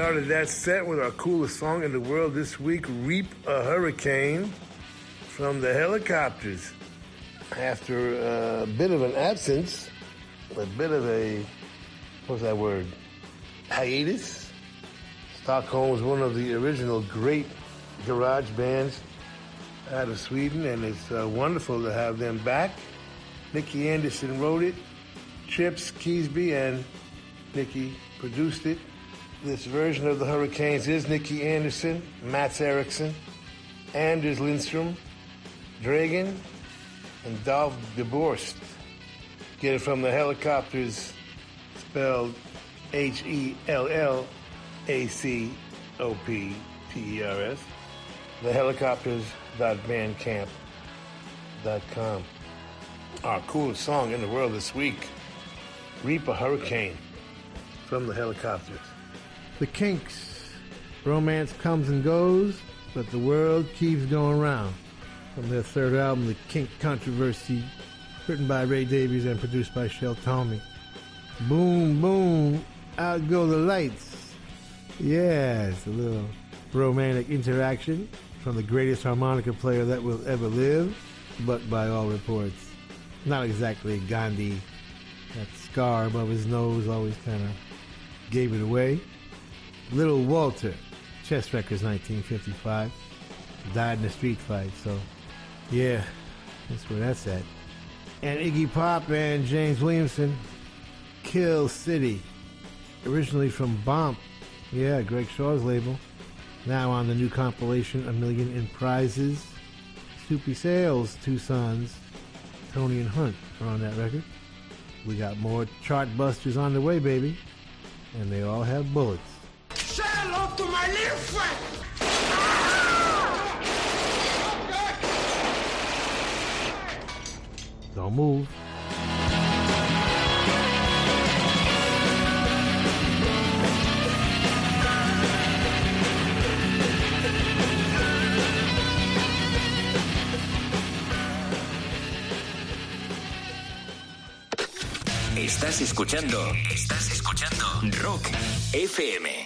Started that set with our coolest song in the world this week, Reap a Hurricane, from the Hellacopters. After a bit of an absence, a bit of a, what's that word? Hiatus. Stockholm was one of the original great garage bands out of Sweden, and it's uh, wonderful to have them back. Nicke Andersson wrote it, Chips Kiesbye and Nicke produced it. This version of the Hurricanes is Nicke Andersson, Mats Eriksson, Anders Lindstrom, Dregen, and Dolph DeBorst. Get it from the Hellacopters, spelled H E L L A C O P T E R S. The hellacopters.bandcamp.com. Our coolest song in the world this week, Reap a Hurricane from the Hellacopters. The Kinks. Romance comes and goes, but the world keeps going round. from their third album, The Kink Kontroversy, written by Ray Davies and produced by Shel Talmy. Boom, boom, out go the lights. Yeah, it's a little romantic interaction from the greatest harmonica player that will ever live, but by all reports, not exactly Gandhi. That scar above his nose always kind of gave it away. Little Walter, Chess Records 1955, died in a street fight, so yeah, that's where that's at. And Iggy Pop and James Williamson, Kill City, originally from Bomp, yeah, Greg Shaw's label. Now on the new compilation, A Million in Prizes. Soupy Sales, two sons, Tony and Hunt are on that record. We got more chart busters on the way, baby. And they all have bullets. To my little friend. Don't move. Estás escuchando. Estás escuchando. Rock FM.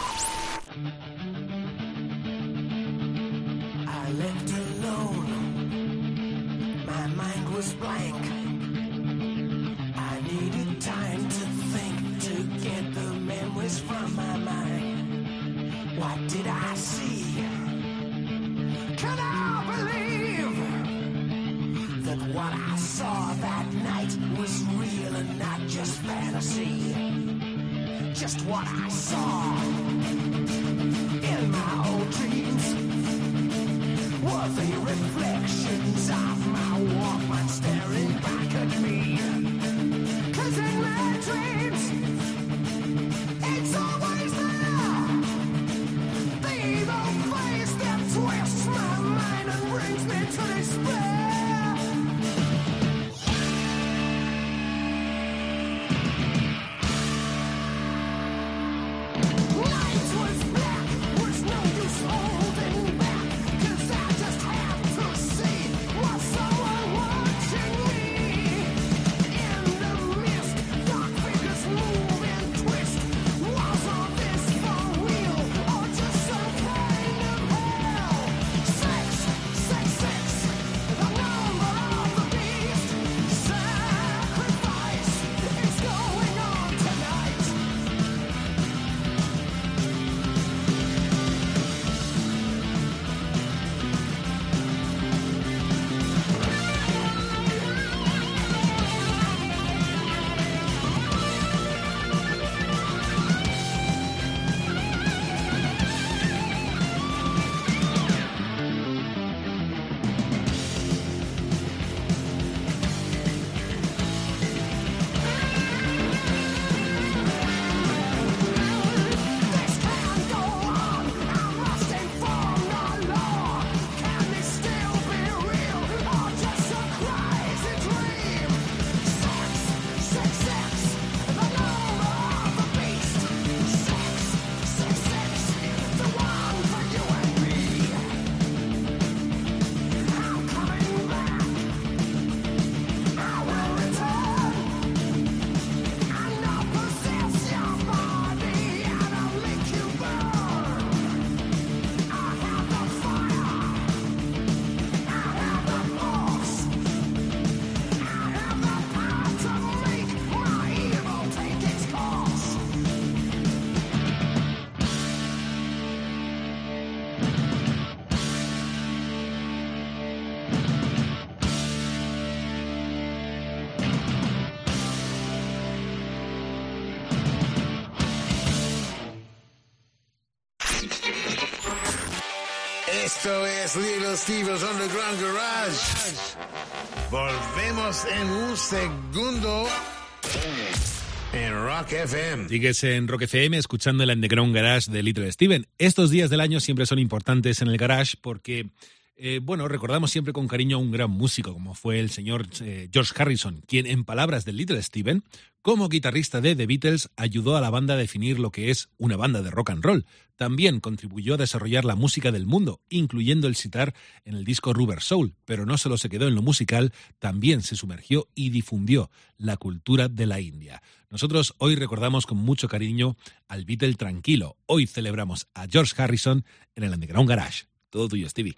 Esto es Little Steve's Underground Garage. Volvemos en un segundo en Rock FM. Sigues en Rock FM escuchando el Underground Garage de Little Steven. Estos días del año siempre son importantes en el garage porque, eh, bueno, recordamos siempre con cariño a un gran músico como fue el señor eh, George Harrison, quien en palabras de Little Steven Como guitarrista de The Beatles, ayudó a la banda a definir lo que es una banda de rock and roll. También contribuyó a desarrollar la música del mundo, incluyendo el sitar en el disco Rubber Soul, pero no solo se quedó en lo musical, también se sumergió y difundió la cultura de la India. Nosotros hoy recordamos con mucho cariño al Beatle tranquilo. Hoy celebramos a George Harrison en el Underground Garage. Todo tuyo, Stevie.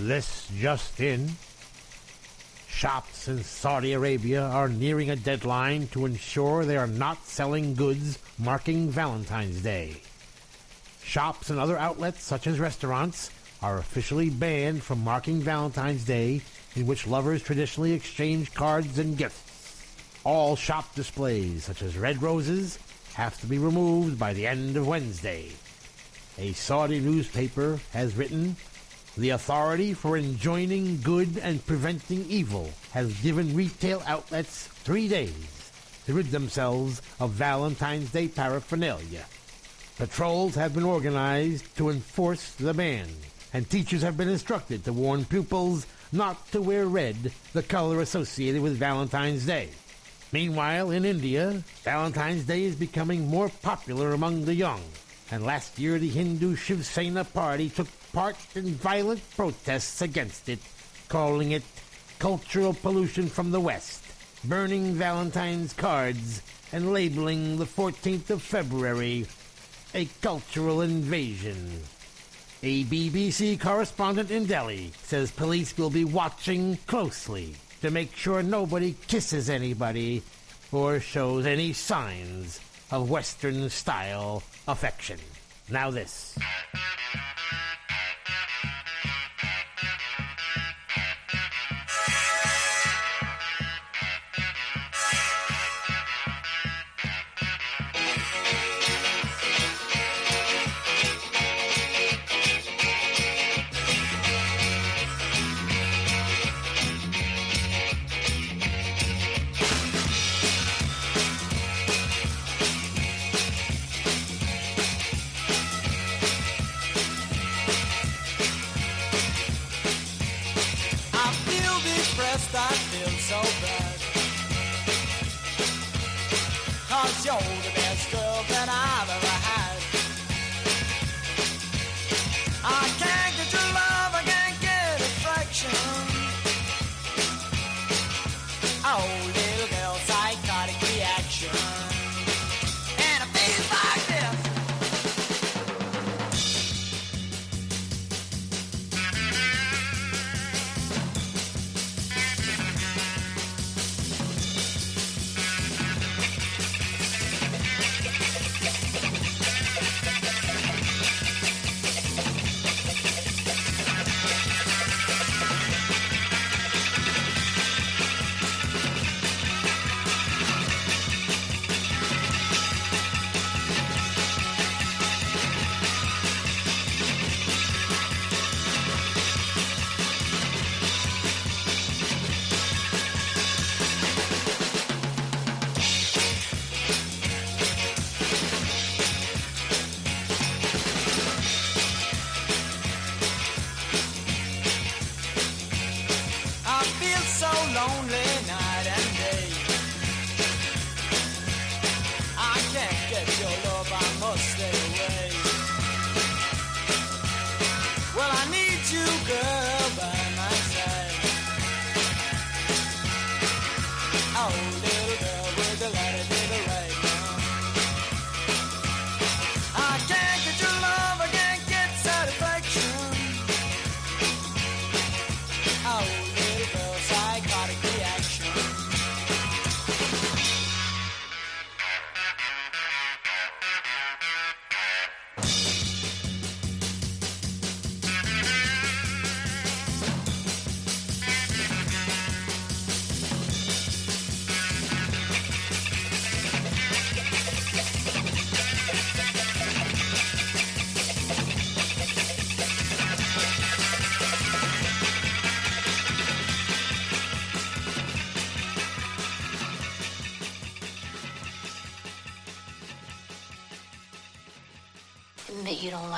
This just in. Shops in Saudi Arabia are nearing a deadline to ensure they are not selling goods marking Valentine's Day. Shops and other outlets, such as restaurants, are officially banned from marking Valentine's Day, in which lovers traditionally exchange cards and gifts. All shop displays, such as red roses, have to be removed by the end of Wednesday. A Saudi newspaper has written the authority for enjoining good and preventing evil has given retail outlets three days to rid themselves of Valentine's Day paraphernalia. Patrols have been organized to enforce the ban, and teachers have been instructed to warn pupils not to wear red, the color associated with Valentine's Day. Meanwhile, in India, Valentine's Day is becoming more popular among the young, and last year the Hindu Shiv Sena party took part in violent protests against it, calling it cultural pollution from the West, burning Valentine's cards, and labeling the 14th of February a cultural invasion. A BBC correspondent in Delhi says police will be watching closely to make sure nobody kisses anybody or shows any signs of Western style affection. Now, this.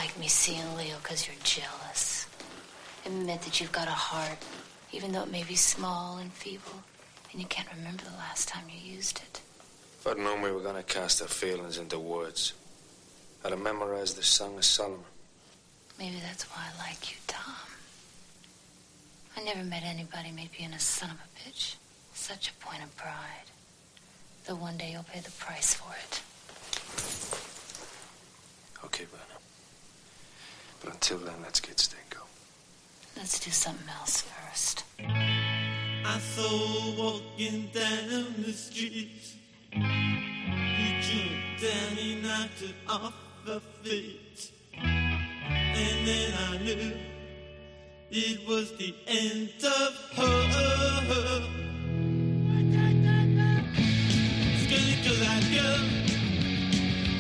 Like me seeing Leo because you're jealous. Admit that you've got a heart, even though it may be small and feeble, and you can't remember the last time you used it. If I'd known we were going to cast our feelings into words, I'd have memorized the Song of Solomon. Maybe that's why I like you, Tom. I never met anybody made being a son of a bitch such a point of pride. Though one day you'll pay the price for it. Okay, Verna. But until then, let's get Stinko. Let's do something else first. I saw walking down the street. He jumped down, he knocked it off her feet. And then I knew it was the end of her. Skinny kill that girl.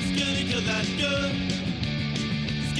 Skinny kill that girl. Skinny kill that girl tonight, tonight. Skinny kill that girl. Hey, skinny kill that girl. Hey, skinny kill that girl tonight, tonight. When I saw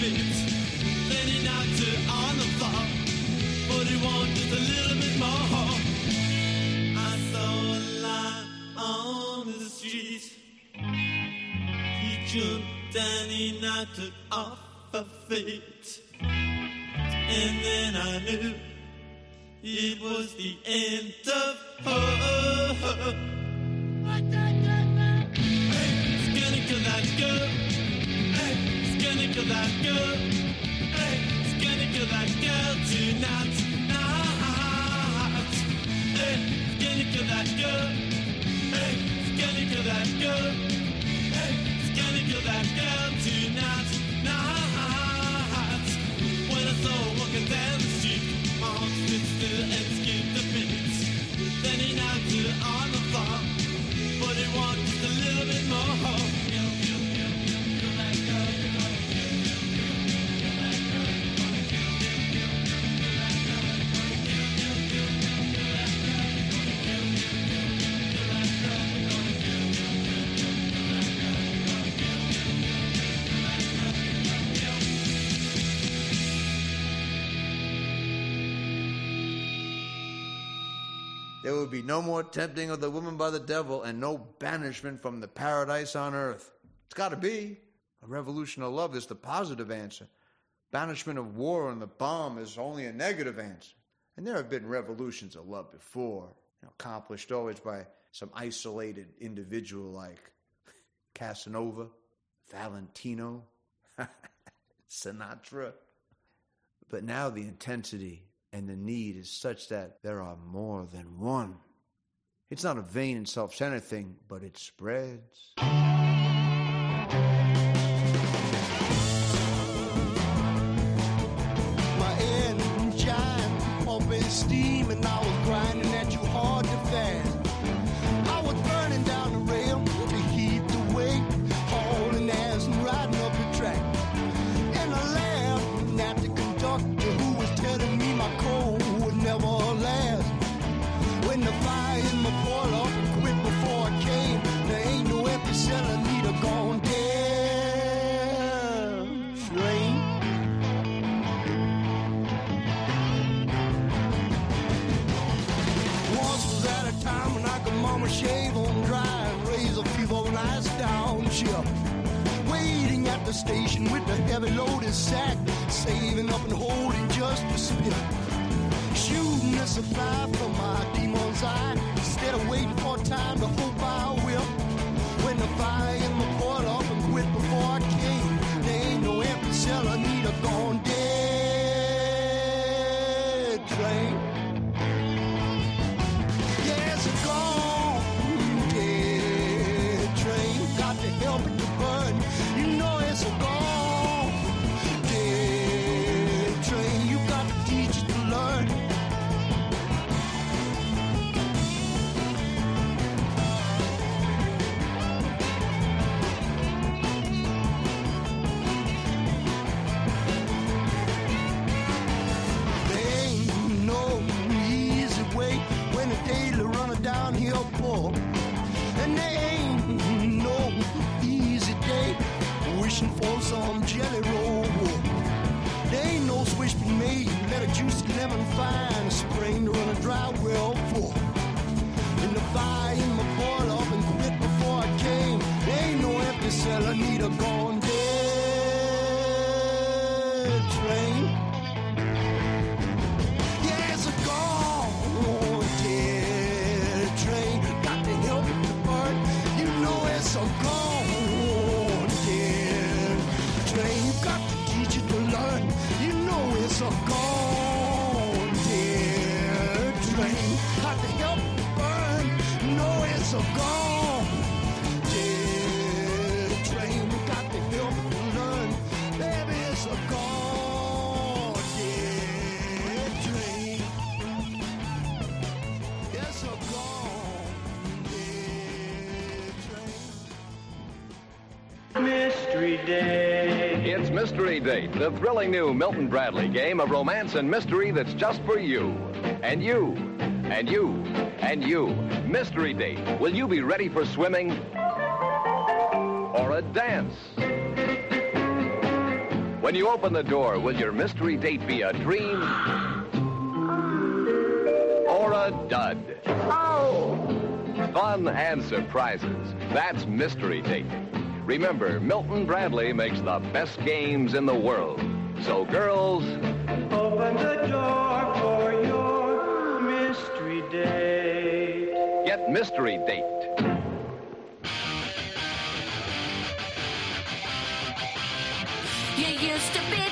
Then he knocked he's on the floor, but he wanted a little bit more. Jumped he knocked it off her feet. And then I knew it was the end of her. Hey, skinny kill that girl. Hey, skinny kill that girl. Hey, skinny kill that girl tonight. Hey, skinny kill that girl. Hey, skinny kill that girl. Girl tonight, tonight. Will be no more tempting of the woman by the devil and no banishment from the paradise on earth. It's got to be. A revolution of love is the positive answer. Banishment of war and the bomb is only a negative answer. And there have been revolutions of love before, you know, accomplished always by some isolated individual like Casanova, Valentino, <laughs> Sinatra. But now the intensity and the need is such that there are more than one. It's not a vain and self centered thing, but it spreads. Station with the heavy loaded sack, saving up and holding just a spit. Shooting a supply from my demon's eye, instead of waiting for time to hope for some jelly roll. There ain't no switch be made, let a juicy lemon find a spring to run a dry well for. And the fire in my boil up and quit before I came. There ain't no empty cell, I need a gun. date, the thrilling new Milton Bradley game of romance and mystery that's just for you. And you. And you. And you. Mystery date. Will you be ready for swimming? Or a dance? When you open the door, will your mystery date be a dream? Or a dud? Oh! Fun and surprises. That's mystery date. Remember, Milton Bradley makes the best games in the world. So, girls, open the door for your mystery date. Get Mystery Date. Yeah, to be.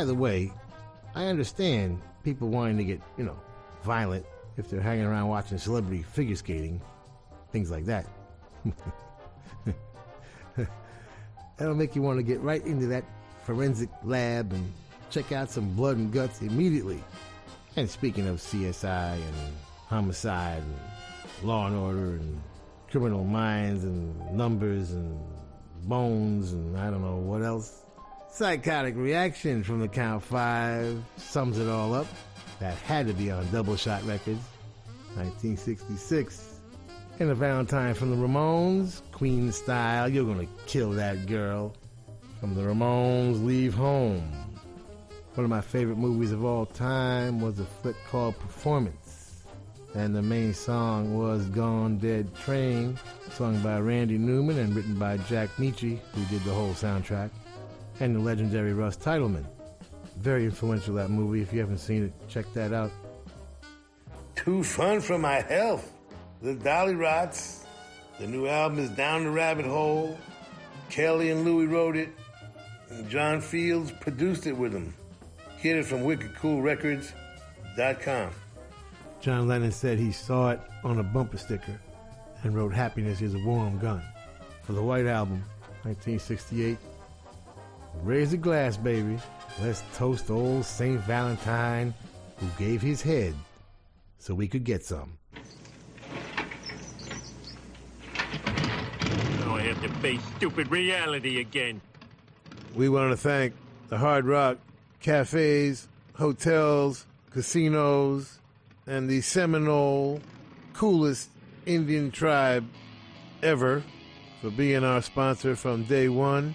By the way, I understand people wanting to get, you know, violent if they're hanging around watching celebrity figure skating, things like that. <laughs> That'll make you want to get right into that forensic lab and check out some blood and guts immediately. And speaking of CSI and homicide and law and order and criminal minds and numbers and bones and I don't know what else. Psychotic reaction from the Count Five sums it all up. That had to be on Double Shot Records, 1966. And a Valentine from the Ramones, Queen style, you're gonna kill that girl. From the Ramones, Leave Home. One of my favorite movies of all time was a flick called Performance. And the main song was Gone Dead Train, sung by Randy Newman and written by Jack Nitzsche, who did the whole soundtrack, and the legendary Russ Titelman. Very influential, that movie. If you haven't seen it, check that out. Too fun for my health. The Dollyrots. The new album is Down the Rabbit Hole. Kelly and Louie wrote it. And John Fields produced it with them. Get it from wickedcoolrecords.com. John Lennon said he saw it on a bumper sticker and wrote Happiness is a Warm Gun for the White Album, 1968. Raise a glass, baby. Let's toast old St. Valentine who gave his head so we could get some. Now I have to face stupid reality again. We want to thank the Hard Rock cafes, hotels, casinos, and the Seminole coolest Indian tribe ever for being our sponsor from day one.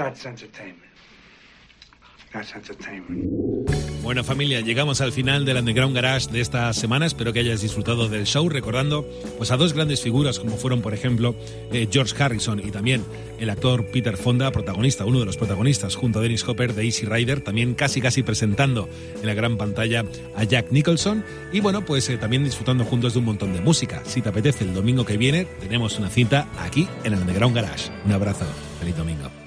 That's entertainment. Bueno familia, llegamos al final del Underground Garage de esta semana. Espero que hayas disfrutado del show, recordando pues a dos grandes figuras como fueron, por ejemplo, eh, George Harrison y también el actor Peter Fonda, protagonista, uno de los protagonistas, junto a Dennis Hopper de Easy Rider, también casi casi presentando en la gran pantalla a Jack Nicholson y bueno, pues eh, también disfrutando juntos de un montón de música. Si te apetece el domingo que viene, tenemos una cita aquí en el Underground Garage. Un abrazo, feliz domingo.